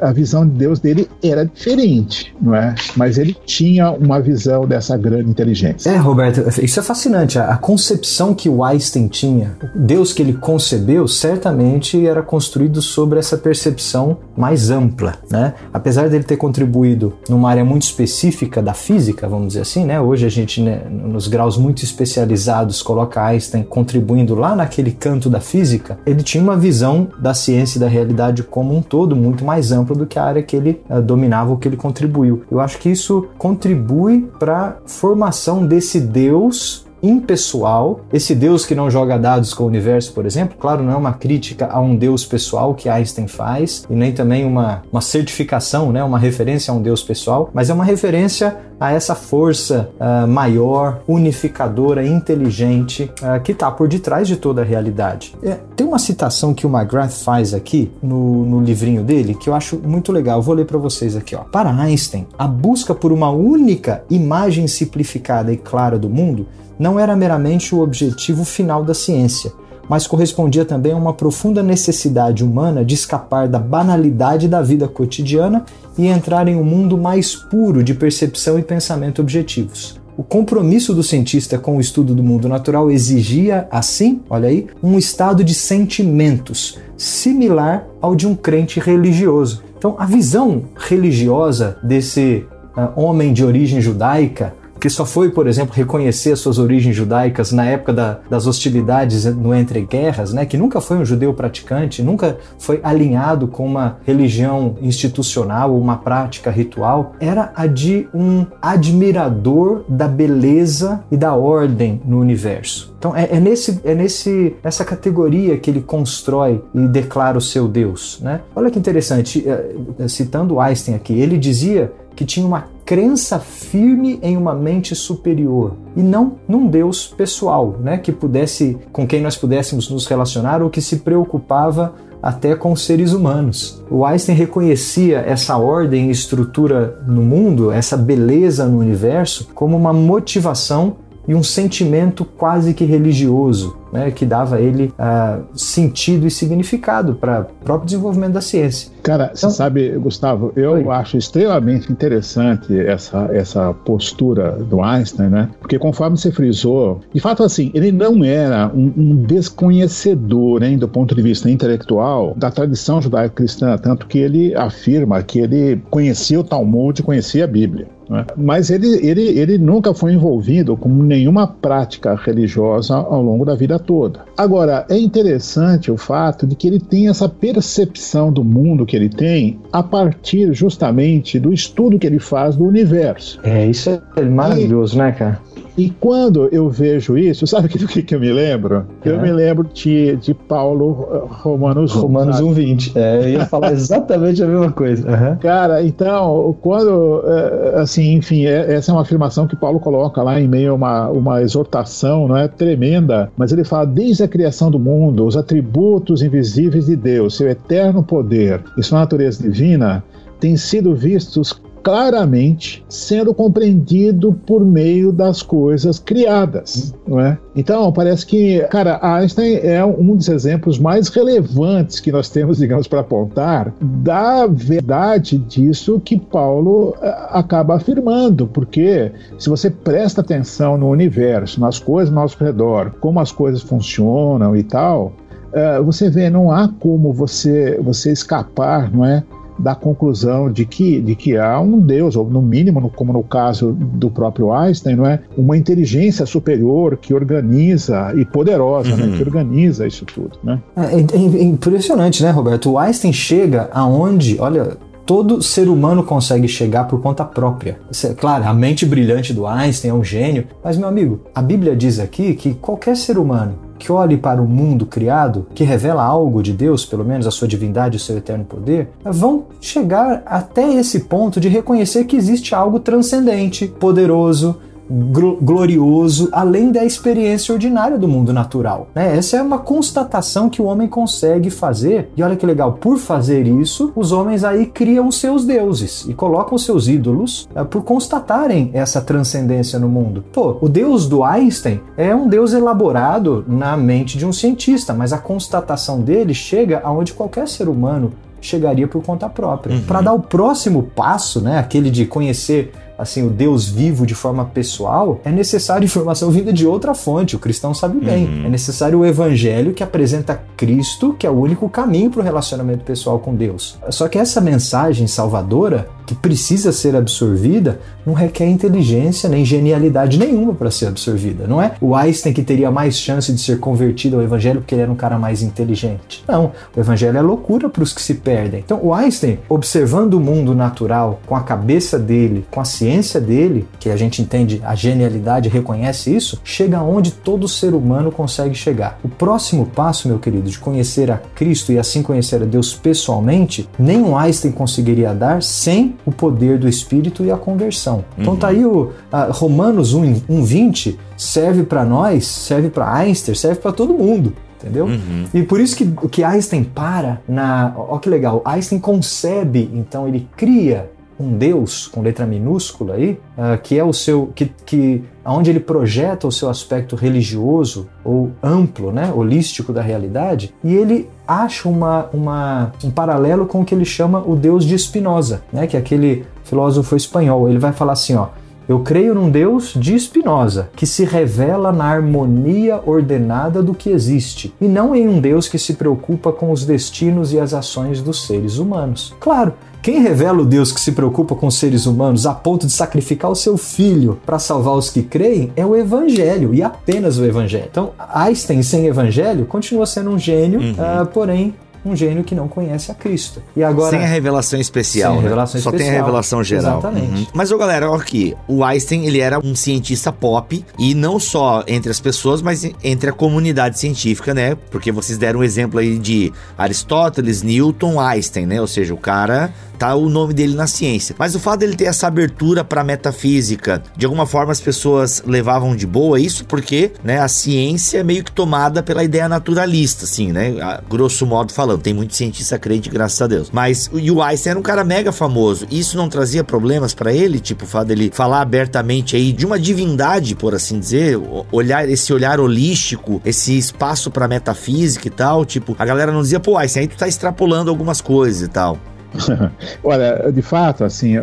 Speaker 3: a visão de Deus dele era diferente, não é? Mas ele tinha uma visão dessa grande inteligência.
Speaker 2: É, Roberto, isso é fascinante. A, concepção que o Einstein tinha, Deus que ele concebeu, certamente era construído sobre essa percepção mais ampla, né? Apesar dele ter contribuído numa área muito específica da física, vamos dizer assim, né? Hoje a gente, né, nos graus muito especializados, coloca Einstein contribuindo lá naquele canto da física. Ele tinha uma visão da ciência e da realidade como um todo muito mais amplo do que a área que ele uh, dominava ou que ele contribuiu. Eu acho que isso contribui para a formação desse Deus impessoal, esse Deus que não joga dados com o universo, por exemplo, claro, não é uma crítica a um Deus pessoal que Einstein faz, e nem também uma, uma certificação, né, uma referência a um Deus pessoal, mas é uma referência a essa força uh, maior, unificadora, inteligente, uh, que está por detrás de toda a realidade. É, tem uma citação que o McGrath faz aqui no, no livrinho dele que eu acho muito legal. Eu vou ler para vocês aqui. Ó. Para Einstein, a busca por uma única imagem simplificada e clara do mundo não era meramente o objetivo final da ciência, mas correspondia também a uma profunda necessidade humana de escapar da banalidade da vida cotidiana e entrar em um mundo mais puro de percepção e pensamento objetivos. O compromisso do cientista com o estudo do mundo natural exigia, assim, olha aí, um estado de sentimentos similar ao de um crente religioso. Então, a visão religiosa desse uh, homem de origem judaica que só foi, por exemplo, reconhecer suas origens judaicas na época da, das hostilidades no entre guerras, né, que nunca foi um judeu praticante, nunca foi alinhado com uma religião institucional ou uma prática ritual, era a de um admirador da beleza e da ordem no universo. Então é, é, nesse, é nesse essa categoria que ele constrói e declara o seu Deus. Né? Olha que interessante, é, citando Einstein aqui, ele dizia que tinha uma crença firme em uma mente superior e não num Deus pessoal, né, que pudesse com quem nós pudéssemos nos relacionar ou que se preocupava até com os seres humanos. O Einstein reconhecia essa ordem e estrutura no mundo, essa beleza no universo, como uma motivação e um sentimento quase que religioso, né, que dava a ele uh, sentido e significado para o próprio desenvolvimento da ciência.
Speaker 3: Cara, então, você sabe, Gustavo, eu Oi. acho extremamente interessante essa, essa postura do Einstein, né? Porque conforme você frisou, de fato, assim, ele não era um, um desconhecedor, hein, do ponto de vista intelectual, da tradição judaico-cristã, tanto que ele afirma que ele conhecia o Talmud, conhecia a Bíblia. Né? Mas ele, ele, ele nunca foi envolvido com nenhuma prática religiosa ao longo da vida toda. Agora, é interessante o fato de que ele tem essa percepção do mundo que ele tem a partir justamente do estudo que ele faz do universo.
Speaker 2: É, isso é maravilhoso, e, né, cara?
Speaker 3: E quando eu vejo isso, sabe do que, que eu me lembro? É. Eu me lembro de, de Paulo Romanos
Speaker 2: 1. Romanos 1, 20. É, eu ia falar exatamente a mesma coisa. Uhum.
Speaker 3: Cara, então, quando, eh, assim, enfim, é, essa é uma afirmação que Paulo coloca lá em meio a uma, uma exortação, não é tremenda, mas ele fala, desde a criação do mundo, os atributos invisíveis de Deus, seu eterno poder e sua natureza divina, têm sido vistos claramente sendo compreendido por meio das coisas criadas, não é? Então, parece que, cara, Einstein é um dos exemplos mais relevantes que nós temos, digamos, para apontar da verdade disso que Paulo eh, acaba afirmando, porque se você presta atenção no universo, nas coisas ao nosso redor, como as coisas funcionam e tal, Uh, você vê, não há como você você escapar, não é, da conclusão de que, de que há um Deus, ou no mínimo, como no caso do próprio Einstein, não é? uma inteligência superior que organiza e poderosa, uhum. né? que organiza isso tudo. Né?
Speaker 2: É, é, é impressionante, né, Roberto? O Einstein chega aonde, olha, todo ser humano consegue chegar por conta própria. Claro, a mente brilhante do Einstein é um gênio, mas meu amigo, a Bíblia diz aqui que qualquer ser humano que olhe para o mundo criado, que revela algo de Deus, pelo menos a sua divindade e o seu eterno poder, vão chegar até esse ponto de reconhecer que existe algo transcendente, poderoso, glorioso além da experiência ordinária do mundo natural. Né? Essa é uma constatação que o homem consegue fazer, e olha que legal, por fazer isso, os homens aí criam seus deuses e colocam seus ídolos é, por constatarem essa transcendência no mundo. Pô, o deus do Einstein é um deus elaborado na mente de um cientista, mas a constatação dele chega aonde qualquer ser humano chegaria por conta própria. Uhum. Para dar o próximo passo, né, aquele de conhecer assim o Deus vivo de forma pessoal, é necessário informação vinda de outra fonte. O cristão sabe bem. Uhum. É necessário o evangelho que apresenta Cristo, que é o único caminho para o relacionamento pessoal com Deus. Só que essa mensagem salvadora que precisa ser absorvida, não requer inteligência nem genialidade nenhuma para ser absorvida. Não é o Einstein que teria mais chance de ser convertido ao evangelho porque ele era um cara mais inteligente. Não, o evangelho é loucura para os que se perdem. Então, o Einstein, observando o mundo natural com a cabeça dele, com a ciência dele, que a gente entende a genialidade, reconhece isso, chega onde todo ser humano consegue chegar. O próximo passo, meu querido, de conhecer a Cristo e assim conhecer a Deus pessoalmente, nem o Einstein conseguiria dar sem o poder do Espírito e a conversão. Então uhum. tá aí o Romanos 1:20 serve para nós, serve para Einstein, serve para todo mundo entendeu? Uhum. E por isso que, que Einstein para na. Olha que legal, Einstein concebe, então ele cria um Deus com letra minúscula aí, uh, que é o seu. que, que onde ele projeta o seu aspecto religioso ou amplo, né, holístico da realidade, e ele acha uma, uma, um paralelo com o que ele chama o Deus de Spinoza, né, que é aquele filósofo espanhol. Ele vai falar assim, ó. Eu creio num Deus de Spinoza, que se revela na harmonia ordenada do que existe, e não em um Deus que se preocupa com os destinos e as ações dos seres humanos. Claro, quem revela o Deus que se preocupa com os seres humanos a ponto de sacrificar o seu filho para salvar os que creem é o Evangelho e apenas o Evangelho. Então, Einstein sem Evangelho continua sendo um gênio, uhum. uh, porém um gênio que não conhece a Cristo.
Speaker 1: E agora sem a revelação especial, sem a né? revelação Só especial. tem a revelação geral.
Speaker 2: Exatamente. Uhum.
Speaker 1: Mas ô galera, olha aqui, o Einstein, ele era um cientista pop e não só entre as pessoas, mas entre a comunidade científica, né? Porque vocês deram um exemplo aí de Aristóteles, Newton, Einstein, né? Ou seja, o cara tá o nome dele na ciência. Mas o fato dele ter essa abertura para metafísica, de alguma forma as pessoas levavam de boa isso porque, né, a ciência é meio que tomada pela ideia naturalista, assim, né? A, grosso modo falando, tem muito cientista crente, graças a Deus. Mas o Einstein era um cara mega famoso. Isso não trazia problemas para ele, tipo o fato dele falar abertamente aí de uma divindade, por assim dizer, olhar esse olhar holístico, esse espaço para metafísica e tal, tipo, a galera não dizia, pô, Einstein, aí tu tá extrapolando algumas coisas e tal.
Speaker 3: Olha, de fato, assim,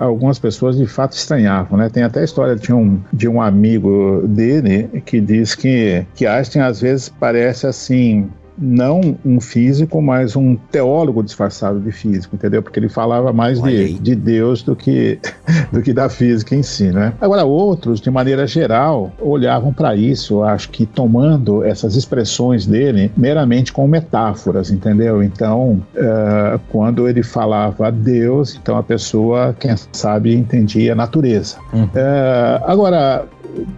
Speaker 3: algumas pessoas de fato estranhavam, né? Tem até a história de um, de um amigo dele que diz que, que Einstein às vezes parece assim não um físico, mas um teólogo disfarçado de físico, entendeu? Porque ele falava mais de, de Deus do que, do que da física em si, né? Agora, outros, de maneira geral, olhavam para isso, acho que tomando essas expressões dele meramente como metáforas, entendeu? Então, uh, quando ele falava Deus, então a pessoa, quem sabe, entendia a natureza. Uhum. Uh, agora,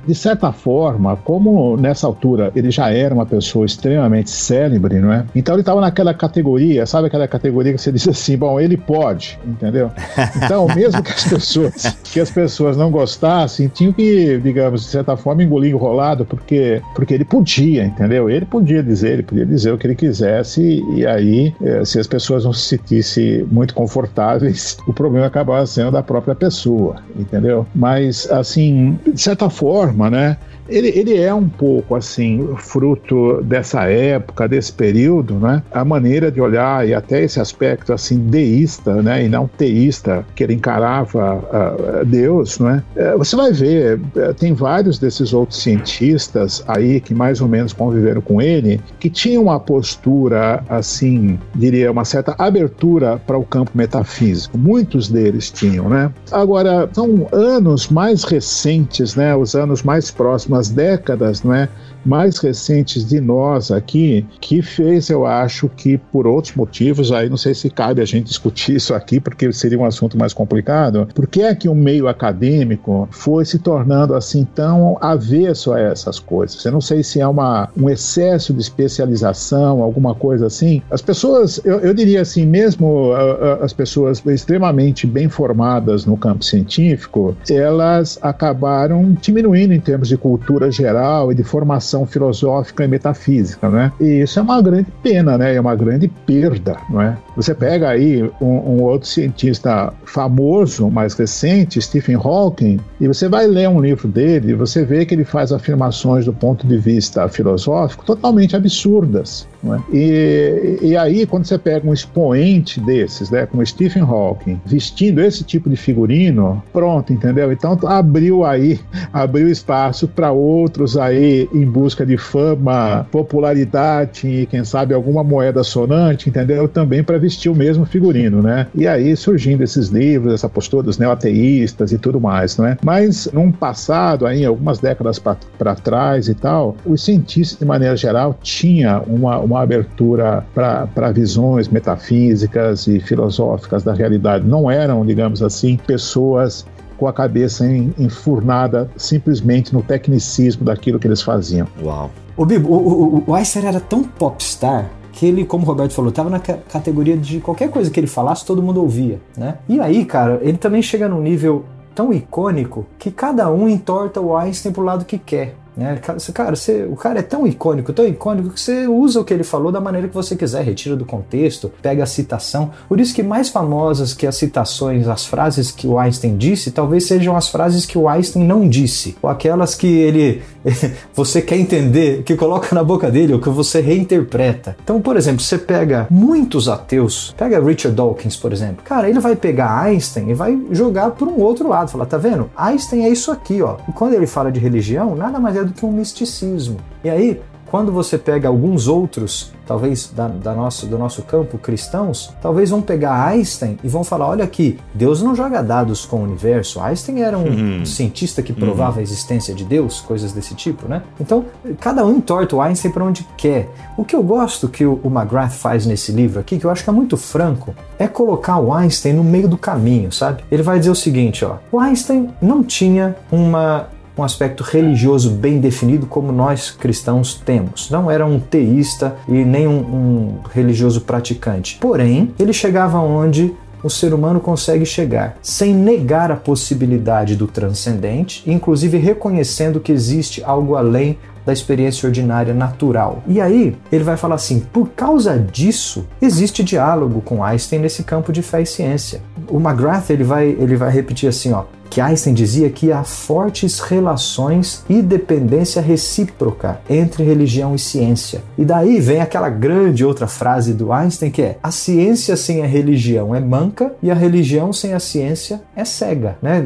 Speaker 3: de certa forma, como nessa altura ele já era uma pessoa extremamente célebre, não é? Então ele estava naquela categoria, sabe aquela categoria que você diz assim, bom, ele pode, entendeu? Então, mesmo que as pessoas que as pessoas não gostassem, tinham que, digamos, de certa forma, engolir enrolado, porque porque ele podia, entendeu? Ele podia dizer, ele podia dizer o que ele quisesse e aí, eh, se as pessoas não se sentissem muito confortáveis, o problema acabava sendo da própria pessoa, entendeu? Mas assim, de certa forma forma, né? Ele, ele é um pouco assim, fruto dessa época, desse período, né? A maneira de olhar e até esse aspecto assim deísta, né? E não teísta, que ele encarava uh, Deus, né? Uh, você vai ver, uh, tem vários desses outros cientistas aí que mais ou menos conviveram com ele, que tinham uma postura assim, diria, uma certa abertura para o campo metafísico. Muitos deles tinham, né? Agora, são anos mais recentes, né? Os anos mais próximos umas décadas, não é? Mais recentes de nós aqui, que fez, eu acho que por outros motivos, aí não sei se cabe a gente discutir isso aqui, porque seria um assunto mais complicado, porque é que o meio acadêmico foi se tornando assim tão avesso a essas coisas. Eu não sei se é uma, um excesso de especialização, alguma coisa assim. As pessoas, eu, eu diria assim, mesmo as pessoas extremamente bem formadas no campo científico, elas acabaram diminuindo em termos de cultura geral e de formação formação filosófica e metafísica, né? E isso é uma grande pena, né? É uma grande perda, não é? Você pega aí um, um, outro cientista famoso, mais recente, Stephen Hawking, e você vai ler um livro dele, e você vê que ele faz afirmações do ponto de vista filosófico totalmente absurdas. É? E, e aí, quando você pega um expoente desses, né, como Stephen Hawking, vestindo esse tipo de figurino, pronto, entendeu? Então abriu aí, abriu espaço para outros aí em busca de fama, popularidade quem sabe alguma moeda sonante, entendeu? Também para vestir o mesmo figurino, né? E aí surgindo esses livros, essa postura dos neoateístas e tudo mais, não é? Mas num passado aí, algumas décadas para trás e tal, os cientistas de maneira geral tinha uma, uma abertura para visões metafísicas e filosóficas da realidade. Não eram, digamos assim, pessoas com a cabeça enfurnada simplesmente no tecnicismo daquilo que eles faziam.
Speaker 2: Uau. O Bibo, o, o, o era tão popstar que ele, como o Roberto falou, estava na categoria de qualquer coisa que ele falasse, todo mundo ouvia, né? E aí, cara, ele também chega num nível tão icônico que cada um entorta o Einstein pro lado que quer. Né? Cara, você, o cara é tão icônico, tão icônico que você usa o que ele falou da maneira que você quiser, retira do contexto, pega a citação. Por isso que mais famosas que as citações, as frases que o Einstein disse, talvez sejam as frases que o Einstein não disse, ou aquelas que ele você quer entender, que coloca na boca dele, ou que você reinterpreta. Então, por exemplo, você pega muitos ateus, pega Richard Dawkins, por exemplo. Cara, ele vai pegar Einstein e vai jogar por um outro lado, falar, tá vendo? Einstein é isso aqui, ó. E quando ele fala de religião, nada mais é do que um misticismo. E aí, quando você pega alguns outros, talvez da, da nosso, do nosso campo, cristãos, talvez vão pegar Einstein e vão falar: olha aqui, Deus não joga dados com o universo. Einstein era um uhum. cientista que provava uhum. a existência de Deus, coisas desse tipo, né? Então, cada um entorta o Einstein para onde quer. O que eu gosto que o, o McGrath faz nesse livro aqui, que eu acho que é muito franco, é colocar o Einstein no meio do caminho, sabe? Ele vai dizer o seguinte: ó, o Einstein não tinha uma um aspecto religioso bem definido como nós cristãos temos. Não era um teísta e nem um, um religioso praticante. Porém, ele chegava onde o ser humano consegue chegar, sem negar a possibilidade do transcendente, inclusive reconhecendo que existe algo além da experiência ordinária natural. E aí ele vai falar assim: por causa disso, existe diálogo com Einstein nesse campo de fé e ciência. O McGrath ele vai, ele vai repetir assim: ó, que Einstein dizia que há fortes relações e dependência recíproca entre religião e ciência. E daí vem aquela grande outra frase do Einstein que é: a ciência sem a religião é manca e a religião sem a ciência é cega, né?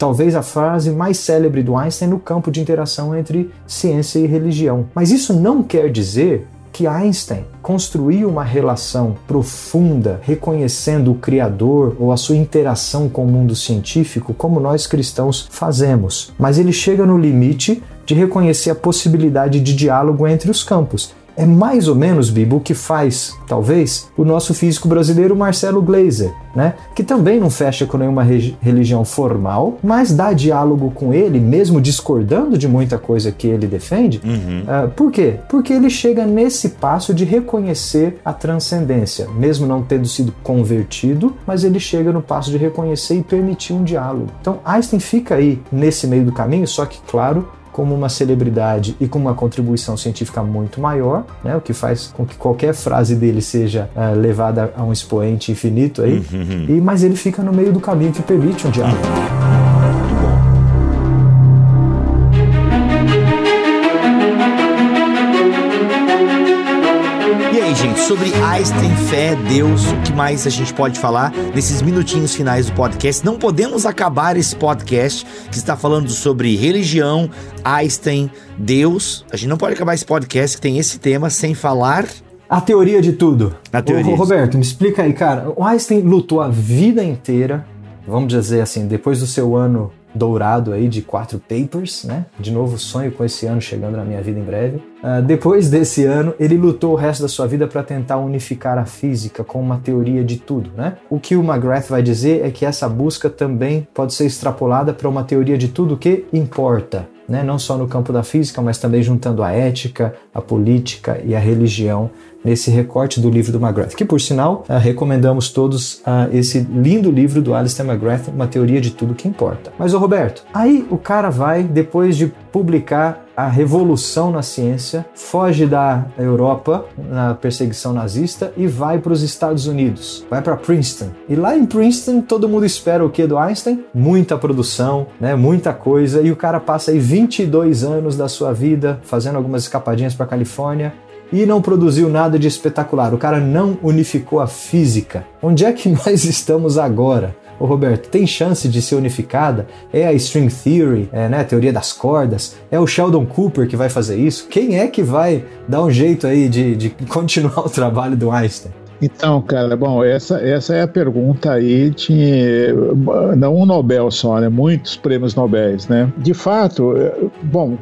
Speaker 2: Talvez a frase mais célebre do Einstein no campo de interação entre ciência e religião. Mas isso não quer dizer que Einstein construiu uma relação profunda, reconhecendo o Criador ou a sua interação com o mundo científico, como nós cristãos fazemos. Mas ele chega no limite de reconhecer a possibilidade de diálogo entre os campos. É mais ou menos, Bibo, o que faz, talvez, o nosso físico brasileiro Marcelo Gleiser, né? que também não fecha com nenhuma religião formal, mas dá diálogo com ele, mesmo discordando de muita coisa que ele defende. Uhum. Uh, por quê? Porque ele chega nesse passo de reconhecer a transcendência, mesmo não tendo sido convertido, mas ele chega no passo de reconhecer e permitir um diálogo. Então Einstein fica aí nesse meio do caminho, só que, claro, como uma celebridade e com uma contribuição científica muito maior, né, o que faz com que qualquer frase dele seja uh, levada a um expoente infinito aí, uhum. e, mas ele fica no meio do caminho que permite um diálogo.
Speaker 1: Sobre Einstein, fé, Deus, o que mais a gente pode falar nesses minutinhos finais do podcast. Não podemos acabar esse podcast que está falando sobre religião, Einstein, Deus. A gente não pode acabar esse podcast que tem esse tema sem falar
Speaker 2: a teoria de tudo.
Speaker 1: A teoria.
Speaker 2: Ô, Roberto, me explica aí, cara. O Einstein lutou a vida inteira, vamos dizer assim, depois do seu ano dourado aí de quatro papers, né? De novo, sonho com esse ano chegando na minha vida em breve. Uh, depois desse ano, ele lutou o resto da sua vida para tentar unificar a física com uma teoria de tudo, né? O que o McGrath vai dizer é que essa busca também pode ser extrapolada para uma teoria de tudo que importa, né? Não só no campo da física, mas também juntando a ética, a política e a religião nesse recorte do livro do McGrath, que por sinal uh, recomendamos todos esse lindo livro do Alistair McGrath, Uma Teoria de Tudo que Importa. Mas, ô Roberto, aí o cara vai, depois de publicar a revolução na ciência, foge da Europa na perseguição nazista e vai para os Estados Unidos, vai para Princeton. E lá em Princeton todo mundo espera o que do Einstein? Muita produção, né? Muita coisa e o cara passa aí 22 anos da sua vida fazendo algumas escapadinhas para Califórnia e não produziu nada de espetacular. O cara não unificou a física. Onde é que nós estamos agora? ô Roberto, tem chance de ser unificada? É a string theory, é, né, a teoria das cordas? É o Sheldon Cooper que vai fazer isso? Quem é que vai dar um jeito aí de, de continuar o trabalho do Einstein?
Speaker 3: Então, cara, bom, essa, essa é a pergunta aí de não um Nobel só, né? Muitos prêmios Nobel, né? De fato, bom,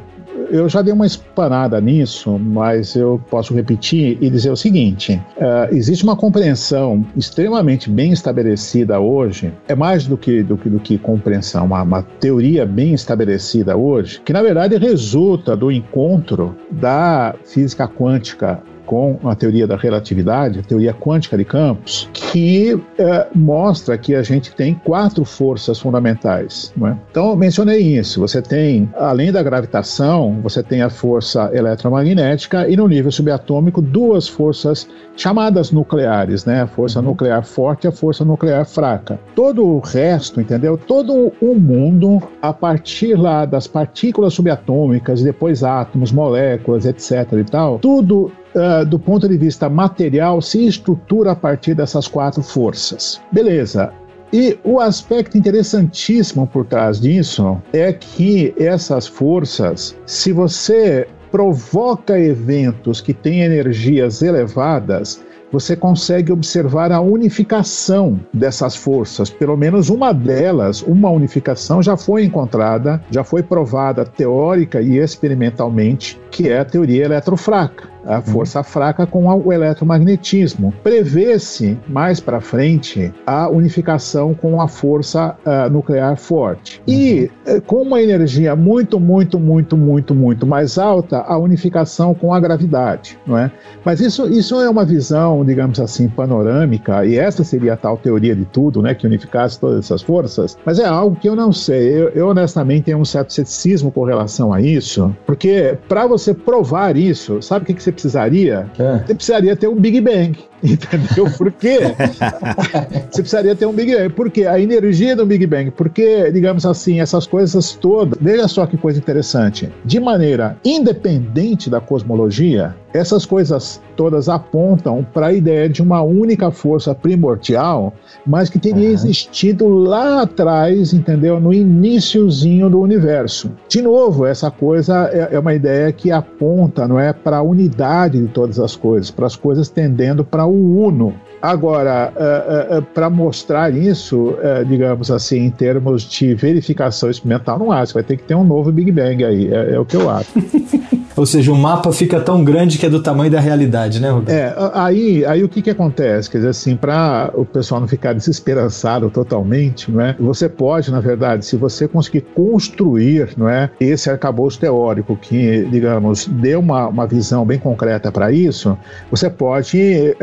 Speaker 3: eu já dei uma espanada nisso, mas eu posso repetir e dizer o seguinte: uh, existe uma compreensão extremamente bem estabelecida hoje, é mais do que, do que, do que compreensão, uma, uma teoria bem estabelecida hoje, que na verdade resulta do encontro da física quântica com a teoria da relatividade, a teoria quântica de campos, que é, mostra que a gente tem quatro forças fundamentais. É? Então, eu mencionei isso. Você tem, além da gravitação, você tem a força eletromagnética e no nível subatômico, duas forças chamadas nucleares, né? A força uhum. nuclear forte e a força nuclear fraca. Todo o resto, entendeu? Todo o mundo, a partir lá das partículas subatômicas, depois átomos, moléculas, etc. e tal, tudo uh, do ponto de vista material, se estrutura a partir dessas quatro forças. Beleza. E o aspecto interessantíssimo por trás disso é que essas forças, se você provoca eventos que têm energias elevadas, você consegue observar a unificação dessas forças. Pelo menos uma delas, uma unificação, já foi encontrada, já foi provada teórica e experimentalmente, que é a teoria eletrofraca a uhum. força fraca com o eletromagnetismo. Prevê-se mais para frente a unificação com a força uh, nuclear forte. E uh, com uma energia muito, muito, muito, muito, muito mais alta, a unificação com a gravidade, não é? Mas isso, isso é uma visão, digamos assim, panorâmica, e essa seria a tal teoria de tudo, né, que unificasse todas essas forças. Mas é algo que eu não sei. Eu, eu honestamente tenho um certo ceticismo com relação a isso, porque para você provar isso, sabe o que, que você precisaria? É. Você precisaria ter um Big Bang. Entendeu? Por quê? você precisaria ter um Big Bang. Por quê? A energia do Big Bang. Porque, digamos assim, essas coisas todas. Veja só que coisa interessante. De maneira independente da cosmologia, essas coisas todas apontam para a ideia de uma única força primordial, mas que teria uhum. existido lá atrás, entendeu? No iníciozinho do universo. De novo, essa coisa é, é uma ideia que aponta, não é, para a unidade de todas as coisas, para as coisas tendendo para o uno. Agora, uh, uh, uh, para mostrar isso, digamos assim, em termos de verificação experimental, não acho. Vai ter que ter um novo Big Bang aí. É, é o que eu acho.
Speaker 2: Ou seja, o mapa fica tão grande que é do tamanho da realidade, né, Roberto?
Speaker 3: É, aí, aí o que que acontece? Quer dizer, assim, para o pessoal não ficar desesperançado totalmente, não é? Você pode, na verdade, se você conseguir construir, não é, esse arcabouço teórico que, digamos, dê uma, uma visão bem concreta para isso, você pode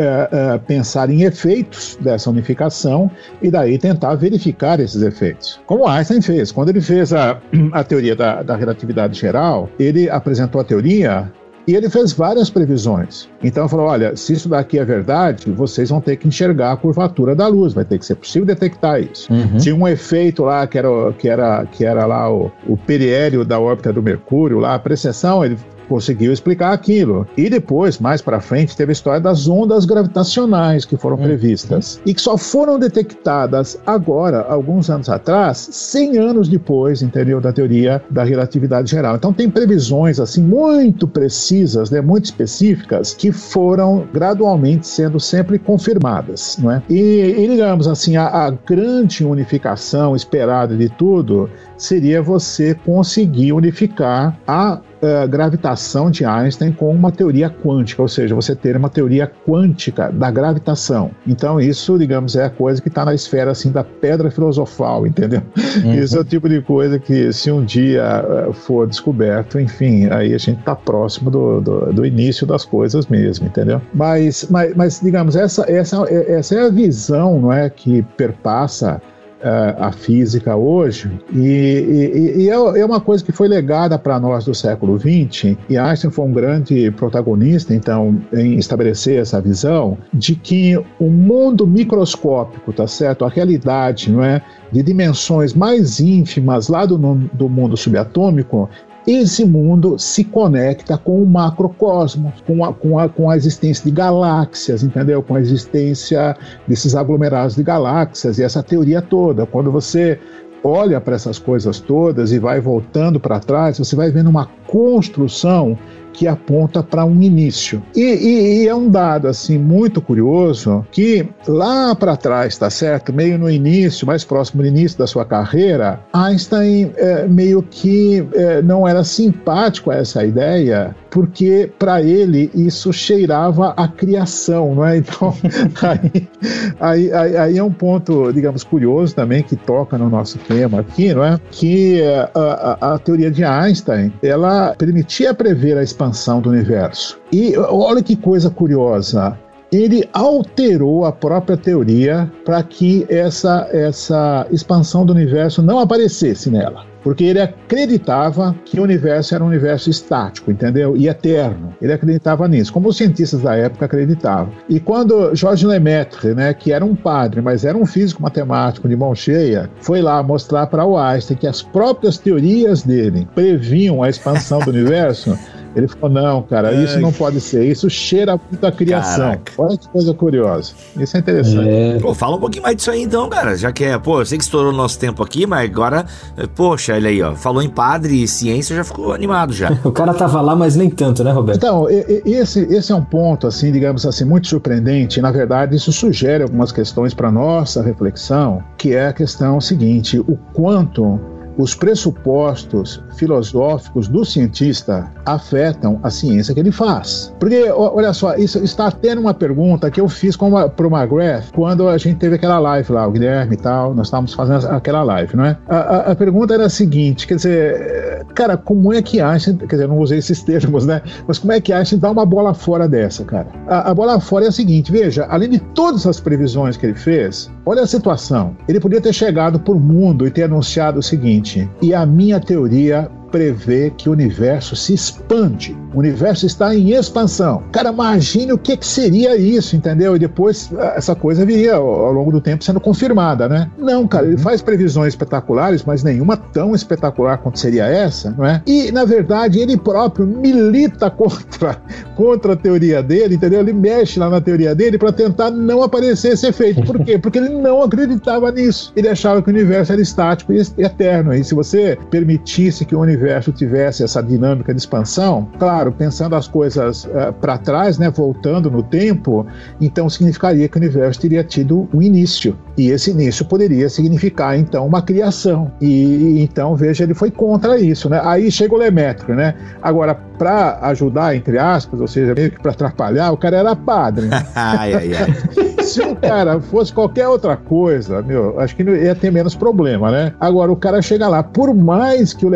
Speaker 3: pensar em efeitos dessa unificação e daí tentar verificar esses efeitos. Como Einstein fez. Quando ele fez a, a teoria da, da relatividade geral, ele apresentou a teoria e ele fez várias previsões. Então falou: olha, se isso daqui é verdade, vocês vão ter que enxergar a curvatura da luz, vai ter que ser possível detectar isso. Uhum. Tinha um efeito lá que era, que era, que era lá o, o periélio da órbita do Mercúrio, lá a precessão, ele conseguiu explicar aquilo. E depois, mais para frente, teve a história das ondas gravitacionais que foram hum. previstas e que só foram detectadas agora, alguns anos atrás, 100 anos depois, entendeu, da teoria da relatividade geral. Então tem previsões assim muito precisas, né, muito específicas que foram gradualmente sendo sempre confirmadas, não é? E, e digamos assim, a, a grande unificação esperada de tudo seria você conseguir unificar a uh, gravitação de Einstein com uma teoria quântica, ou seja, você ter uma teoria quântica da gravitação. Então, isso, digamos, é a coisa que está na esfera assim da pedra filosofal, entendeu? Uhum. Isso é o tipo de coisa que, se um dia uh, for descoberto, enfim, aí a gente está próximo do, do, do, início das coisas mesmo, entendeu? Mas, mas, mas digamos, essa, essa, essa é a visão não é, que perpassa a física hoje, e, e, e, é, é uma coisa que foi legada para nós do século XX, e Einstein foi um grande protagonista, então, em estabelecer essa visão de que o mundo microscópico, tá certo? A realidade, não é? De dimensões mais ínfimas lá do, do mundo subatômico esse mundo se conecta com o macrocosmos, com a, com a, com a existência de galáxias, entendeu? Com a existência desses aglomerados de galáxias e essa teoria toda. Quando você olha para essas coisas todas e vai voltando para trás, você vai vendo uma construção que aponta para um início. E, e, e, é um dado assim muito curioso que lá para trás, tá certo, meio no início, mais próximo do início da sua carreira, Einstein é, meio que é, não era simpático a essa ideia, porque para ele isso cheirava a criação, não é? Então aí, aí, aí, aí, é um ponto, digamos, curioso também que toca no nosso tema aqui, não é? Que a, a, a teoria de Einstein ela permitia prever a expansão expansão do universo. E olha que coisa curiosa. Ele alterou a própria teoria para que essa, essa expansão do universo não aparecesse nela porque ele acreditava que o universo era um universo estático, entendeu? E eterno. Ele acreditava nisso, como os cientistas da época acreditavam. E quando Georges Lemaitre, né, que era um padre, mas era um físico matemático de mão cheia, foi lá mostrar para o Einstein que as próprias teorias dele previam a expansão do universo, ele falou: não, cara, Ai. isso não pode ser. Isso cheira muito a criação. Caraca. Olha que coisa curiosa. Isso é interessante. É.
Speaker 1: Pô, fala um pouquinho mais disso aí então, cara. Já que é, pô, eu sei que estourou o nosso tempo aqui, mas agora, poxa, olha aí, ó. Falou em padre e ciência, já ficou animado já.
Speaker 2: o cara tava lá, mas nem tanto, né, Roberto?
Speaker 3: Então, esse, esse é um ponto, assim, digamos assim, muito surpreendente. Na verdade, isso sugere algumas questões para nossa reflexão, que é a questão seguinte: o quanto os pressupostos filosóficos do cientista afetam a ciência que ele faz. Porque, olha só, isso está até numa pergunta que eu fiz para o McGrath quando a gente teve aquela live lá, o Guilherme e tal, nós estávamos fazendo aquela live, não é? A, a, a pergunta era a seguinte, quer dizer, cara, como é que Einstein, quer dizer, não usei esses termos, né? Mas como é que Einstein dá uma bola fora dessa, cara? A, a bola fora é a seguinte, veja, além de todas as previsões que ele fez, olha a situação. Ele podia ter chegado por mundo e ter anunciado o seguinte, seguinte, e a minha teoria prevê que o universo se expande. O universo está em expansão. Cara, imagine o que, que seria isso, entendeu? E depois ah, essa coisa viria ao, longo do tempo sendo confirmada, né? Não, cara, ele uhum. faz previsões espetaculares, mas nenhuma tão espetacular quanto seria essa, não é? E, na verdade, ele próprio milita contra, contra a teoria dele, entendeu? Ele mexe lá na teoria dele para tentar não aparecer esse efeito. Por quê? Porque ele não acreditava nisso. Ele achava que o universo era estático e eterno. E se você permitisse que o universo universo tivesse essa dinâmica de expansão, claro, pensando as coisas uh, eh, para trás, né, voltando no tempo, então significaria que o universo teria tido um início. E esse início poderia significar, então, uma criação. E então, veja, ele foi contra isso. Né? Aí chega o Lemaitre. Né? Agora, para ajudar, entre aspas, ou seja, meio que para atrapalhar, o cara era padre. Ai, ai, ai. Se o cara fosse qualquer outra coisa, meu, acho que ia ter menos problema, né? Agora, o cara chega lá, por mais que o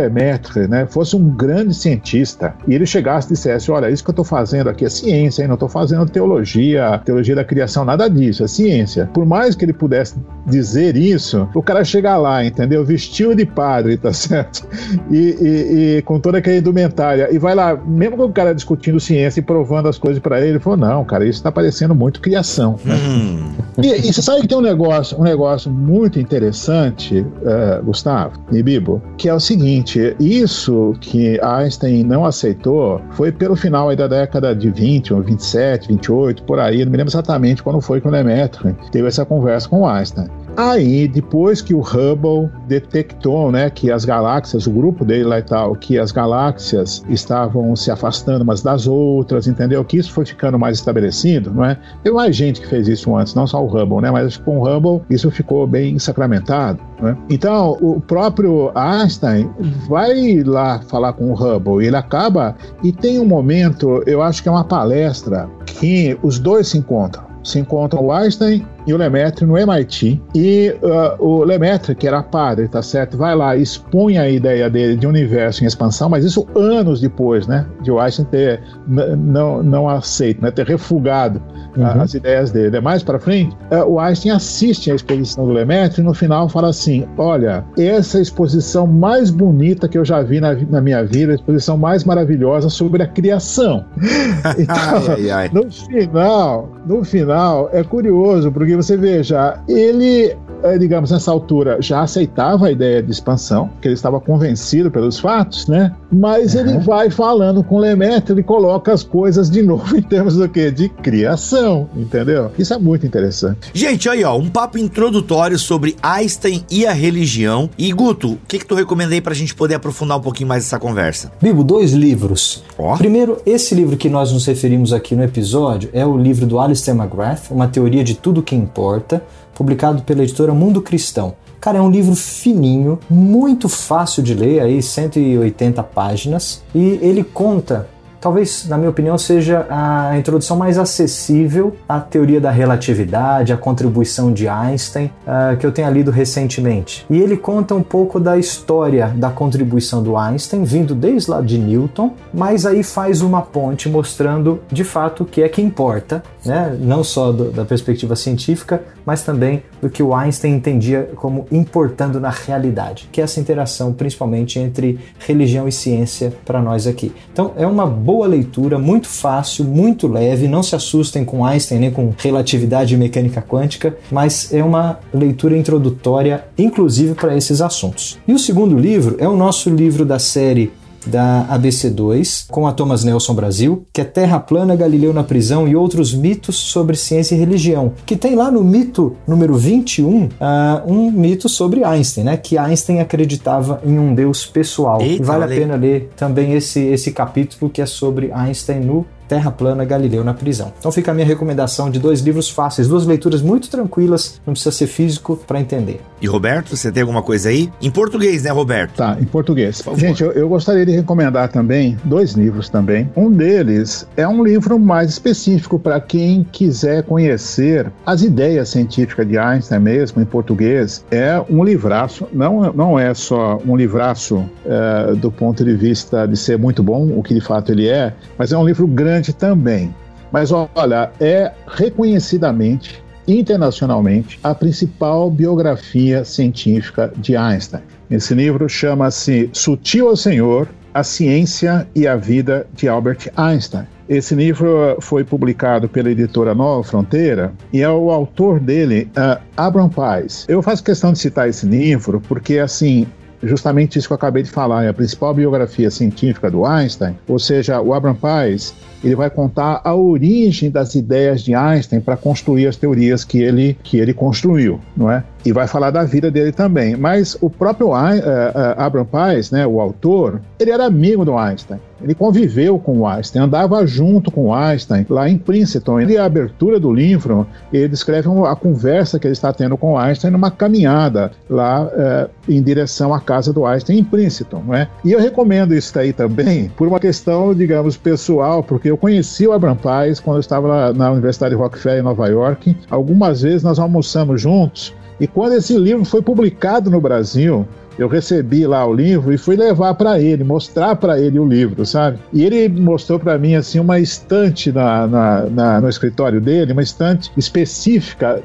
Speaker 3: Né, fosse um grande cientista, e ele chegasse e dissesse: Olha, isso que eu estou fazendo aqui é ciência, hein? não estou fazendo teologia, teologia da criação, nada disso, é ciência. Por mais que ele pudesse dizer isso, o cara chega lá, entendeu? Vestiu de padre, tá certo? E, e, e com toda aquela indumentária, e vai lá, mesmo com o cara discutindo ciência e provando as coisas para ele, ele falou: Não, cara, isso está parecendo muito criação. Né? Hum. E, e, você sabe que tem um negócio, um negócio muito interessante, uh, Gustavo e Bibo, que é o seguinte: isso que Einstein não aceitou foi pelo final da década de 20, ou 27, 28, por aí, não me lembro exatamente quando foi que o Lemaitre teve essa conversa com Einstein. Aí, depois que o Hubble detectou, né, que as galáxias, o grupo dele lá e tal, que as galáxias estavam se afastando umas das outras, entendeu? Que isso foi ficando mais estabelecido, não é? Tem mais gente que fez isso antes, não só o Hubble, né? Mas com o Hubble isso ficou bem sacramentado, né? Então, o próprio Einstein vai lá falar com o Hubble ele acaba e tem um momento, eu acho que é uma palestra que os dois se encontram se encontram o Einstein e o Lemaitre no MIT. E uh, o Lemaitre, que era padre, tá certo, vai lá, expõe a ideia dele de universo em expansão, mas isso anos depois, né, de Einstein ter não, não aceito, né, ter refugado uhum. as ideias dele. É mais para frente, uh, o Einstein assiste a exposição do Lemaitre e no final fala assim: olha, essa é a exposição mais bonita que eu já vi na, na minha vida, a exposição mais maravilhosa sobre a criação. então, ai, ai, ai. no final, no final, é curioso, porque você veja, ele digamos, nessa altura já aceitava a ideia de expansão, que ele estava convencido pelos fatos, né? mas uhum. ele vai falando com Lemaitre e coloca as coisas de novo em termos do quê? De criação, entendeu? Isso é muito interessante.
Speaker 1: Gente, aí ó, um papo introdutório sobre Einstein e a religião. E Guto, o que que tu recomendei pra gente poder aprofundar um pouquinho mais essa conversa?
Speaker 2: Bibo, dois livros. Oh. Primeiro, esse livro que nós nos referimos aqui no episódio é o livro do Alistair McGrath, Uma Teoria de Tudo que Importa, publicado pela editora Mundo Cristão. Cara, é um livro fininho, muito fácil de ler, aí 180 páginas, e ele conta talvez, na minha opinião, seja a introdução mais acessível à teoria da relatividade, à contribuição de Einstein, uh, que eu tenha lido recentemente. E ele conta um pouco da história da contribuição do Einstein, vindo desde lá de Newton, mas aí faz uma ponte mostrando de fato o que é que importa, né? não só do, da perspectiva científica, mas também do que o Einstein entendia como importando na realidade, que é essa interação principalmente entre religião e ciência para nós aqui. Então é uma boa leitura, muito fácil, muito leve. Não se assustem com Einstein nem com relatividade e mecânica quântica, mas é uma leitura introdutória, inclusive para esses assuntos. E o segundo livro é o nosso livro da série da ABC2 com a Thomas Nelson Brasil, que é Terra Plana, Galileu na Prisão e outros mitos sobre ciência e religião, que tem lá no mito número 21 uh, ah, um mito sobre Einstein, né? Que Einstein acreditava em um Deus pessoal. Eita, vale a pena ler também esse, esse capítulo que é sobre Einstein no Terra Plana, Galileu na Prisão. Então fica a minha recomendação de dois livros fáceis, duas leituras muito tranquilas, não precisa ser físico para entender.
Speaker 1: E Roberto, você tem alguma coisa aí? Em português, né, Roberto?
Speaker 3: Tá, em português. Gente, eu, eu gostaria de recomendar também dois livros também. Um deles é um livro mais específico para quem quiser conhecer as ideias científicas de Einstein mesmo, em português. É um livraço, não, não é só um livraço é, do ponto de vista de ser muito bom, o que de fato ele é, mas é um livro grande também. Mas olha, é reconhecidamente, internacionalmente, a principal biografia científica de Einstein. Esse livro chama-se Sutil ao Senhor, a Ciência e a Vida de Albert Einstein. Esse livro foi publicado pela editora Nova Fronteira e é o autor dele, uh, Abraham Pais. Eu faço questão de citar esse livro porque, assim, justamente isso que eu acabei de falar, é a principal biografia científica do Einstein, ou seja, o Abraham Pais, ele vai contar a origem das ideias de Einstein para construir as teorias que ele, que ele construiu, não é? E vai falar da vida dele também. Mas o próprio uh, uh, Abraham Pais, né, o autor, ele era amigo do Einstein. Ele conviveu com o Einstein, andava junto com o Einstein lá em Princeton. E a abertura do livro, ele descreve a conversa que ele está tendo com o Einstein numa caminhada lá uh, em direção à casa do Einstein em Princeton. Né? E eu recomendo isso daí também por uma questão, digamos, pessoal, porque eu conheci o Abraham Pais quando eu estava na Universidade de Rockefeller em Nova York. Algumas vezes nós almoçamos juntos e quando esse livro foi publicado no Brasil, eu recebi lá o livro e fui levar para ele, mostrar para ele o livro, sabe? E ele mostrou para mim assim uma estante na, na, na, no escritório dele, uma estante específica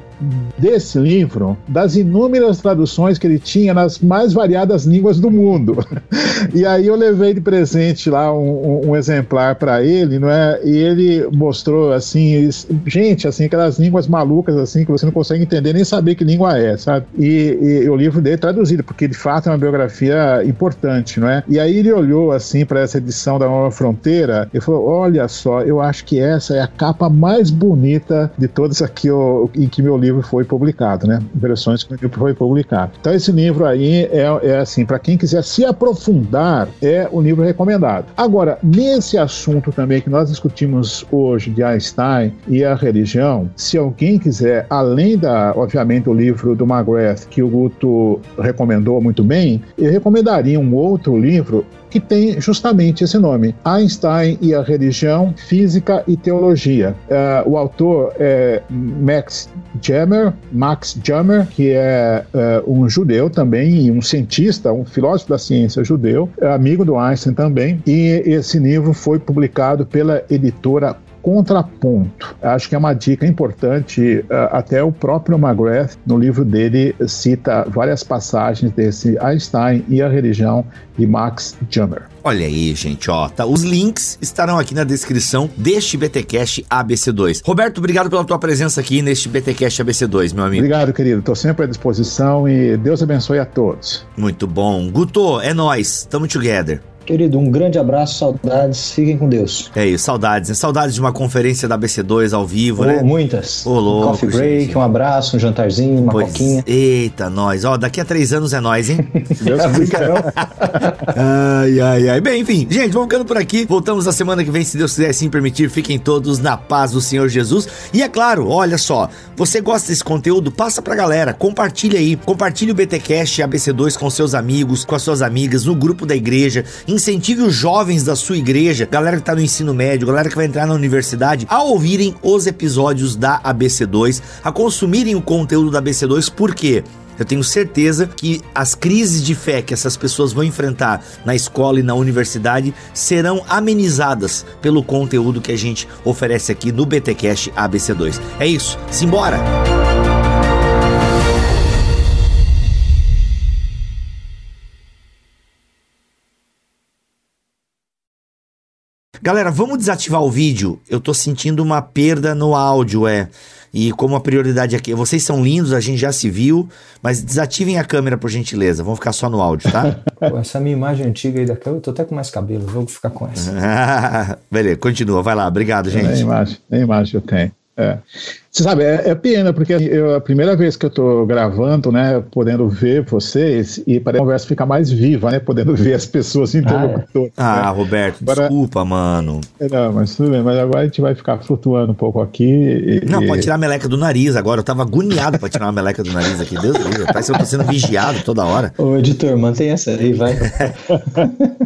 Speaker 3: desse livro, das inúmeras traduções que ele tinha nas mais variadas línguas do mundo. e aí eu levei de presente lá um, um, exemplar para ele, não é? E ele mostrou assim, gente, assim aquelas línguas malucas assim que você não consegue entender nem saber que língua é, sabe? E, e o livro dele é traduzido, porque de fato é uma biografia importante, não é? E aí ele olhou assim para essa edição da Nova Fronteira e falou: "Olha só, eu acho que essa é a capa mais bonita de todas aqui em que meu livro foi publicado, né? Versões que o livro foi publicado. Então esse livro aí é, é assim, para quem quiser se aprofundar, é o livro recomendado. Agora, nesse assunto também que nós discutimos hoje de Einstein e a religião, se alguém quiser, além da, obviamente, o livro do McGrath, que o Guto recomendou muito bem, eu recomendaria um outro livro que tem justamente esse nome: Einstein e a Religião, Física e Teologia. Uh, o autor é Max Jammer, Max Jammer, que é uh, um judeu também, um cientista, um filósofo da ciência judeu, amigo do Einstein também. E esse livro foi publicado pela editora contraponto. Acho que é uma dica importante. Eh, até o próprio McGrath, no livro dele, cita várias passagens desse Einstein e a religião de Max Jammer.
Speaker 1: Olha aí, gente, ó, tá, os links estarão aqui na descrição deste BTcast ABC2. Roberto, obrigado pela tua presença aqui neste BTcast ABC2, meu amigo.
Speaker 3: Obrigado, querido. Tô sempre à disposição e Deus abençoe a todos.
Speaker 1: Muito bom. Guto, é nós. Tamo together.
Speaker 2: Querido, um grande abraço, saudades, fiquem com Deus.
Speaker 1: É isso, saudades. Né? Saudades de uma conferência da BC2 ao vivo,
Speaker 2: oh,
Speaker 1: né?
Speaker 2: Muitas.
Speaker 1: Ô, louco,
Speaker 2: um coffee break,
Speaker 1: gente.
Speaker 2: um abraço, um jantarzinho, uma
Speaker 1: Pois,
Speaker 2: coquinha.
Speaker 1: Eita, nós. Ó, daqui a três anos é nós, hein?
Speaker 3: Deus
Speaker 1: ai, ai, ai. Bem, enfim, gente, vamos ficando por aqui. Voltamos na semana que vem, se Deus quiser assim permitir. Fiquem todos na paz do Senhor Jesus. E é claro, olha só, você gosta desse conteúdo? Passa pra galera, compartilha aí. Compartilhe o BTcast ABC2 com seus amigos, com as suas amigas, no grupo da igreja. Incentive os jovens da sua igreja, galera que tá no ensino médio, galera que vai entrar na universidade, a ouvirem os episódios da ABC2, a consumirem o conteúdo da ABC2, por quê? Eu tenho certeza que as crises de fé que essas pessoas vão enfrentar na escola e na universidade serão amenizadas pelo conteúdo que a gente oferece aqui no BTcast ABC2. É isso, simbora! Galera, vamos desativar o vídeo. Eu tô sentindo uma perda no áudio, é. E como a prioridade aqui, vocês são lindos, a gente já se viu, mas desativem a câmera por gentileza. Vamos ficar só no áudio, tá?
Speaker 2: Essa minha imagem antiga aí daqui, eu tô até com mais cabelo, vou ficar com essa.
Speaker 1: Beleza, continua, vai lá. Obrigado,
Speaker 3: Nem
Speaker 1: gente.
Speaker 3: imagem, nem imagem eu tenho. É. Você sabe, é, é pena, porque eu, a primeira vez que eu estou gravando, né, podendo ver vocês, e para a conversa ficar mais viva, né, podendo ver as pessoas interlocutoras.
Speaker 1: Ah,
Speaker 3: né?
Speaker 1: Roberto,
Speaker 3: Agora-
Speaker 1: desculpa, mano.
Speaker 3: É, Não, mas tudo bem, mas agora a gente vai ficar flutuando um pouco aqui. E,
Speaker 1: Não,
Speaker 3: e-
Speaker 1: pode tirar a meleca do nariz agora. Eu tava agoniado pra tirar uma meleca do nariz aqui. Deus do céu, parece que eu tô sendo vigiado toda hora.
Speaker 2: Ô, editor, mantém essa aí, vai.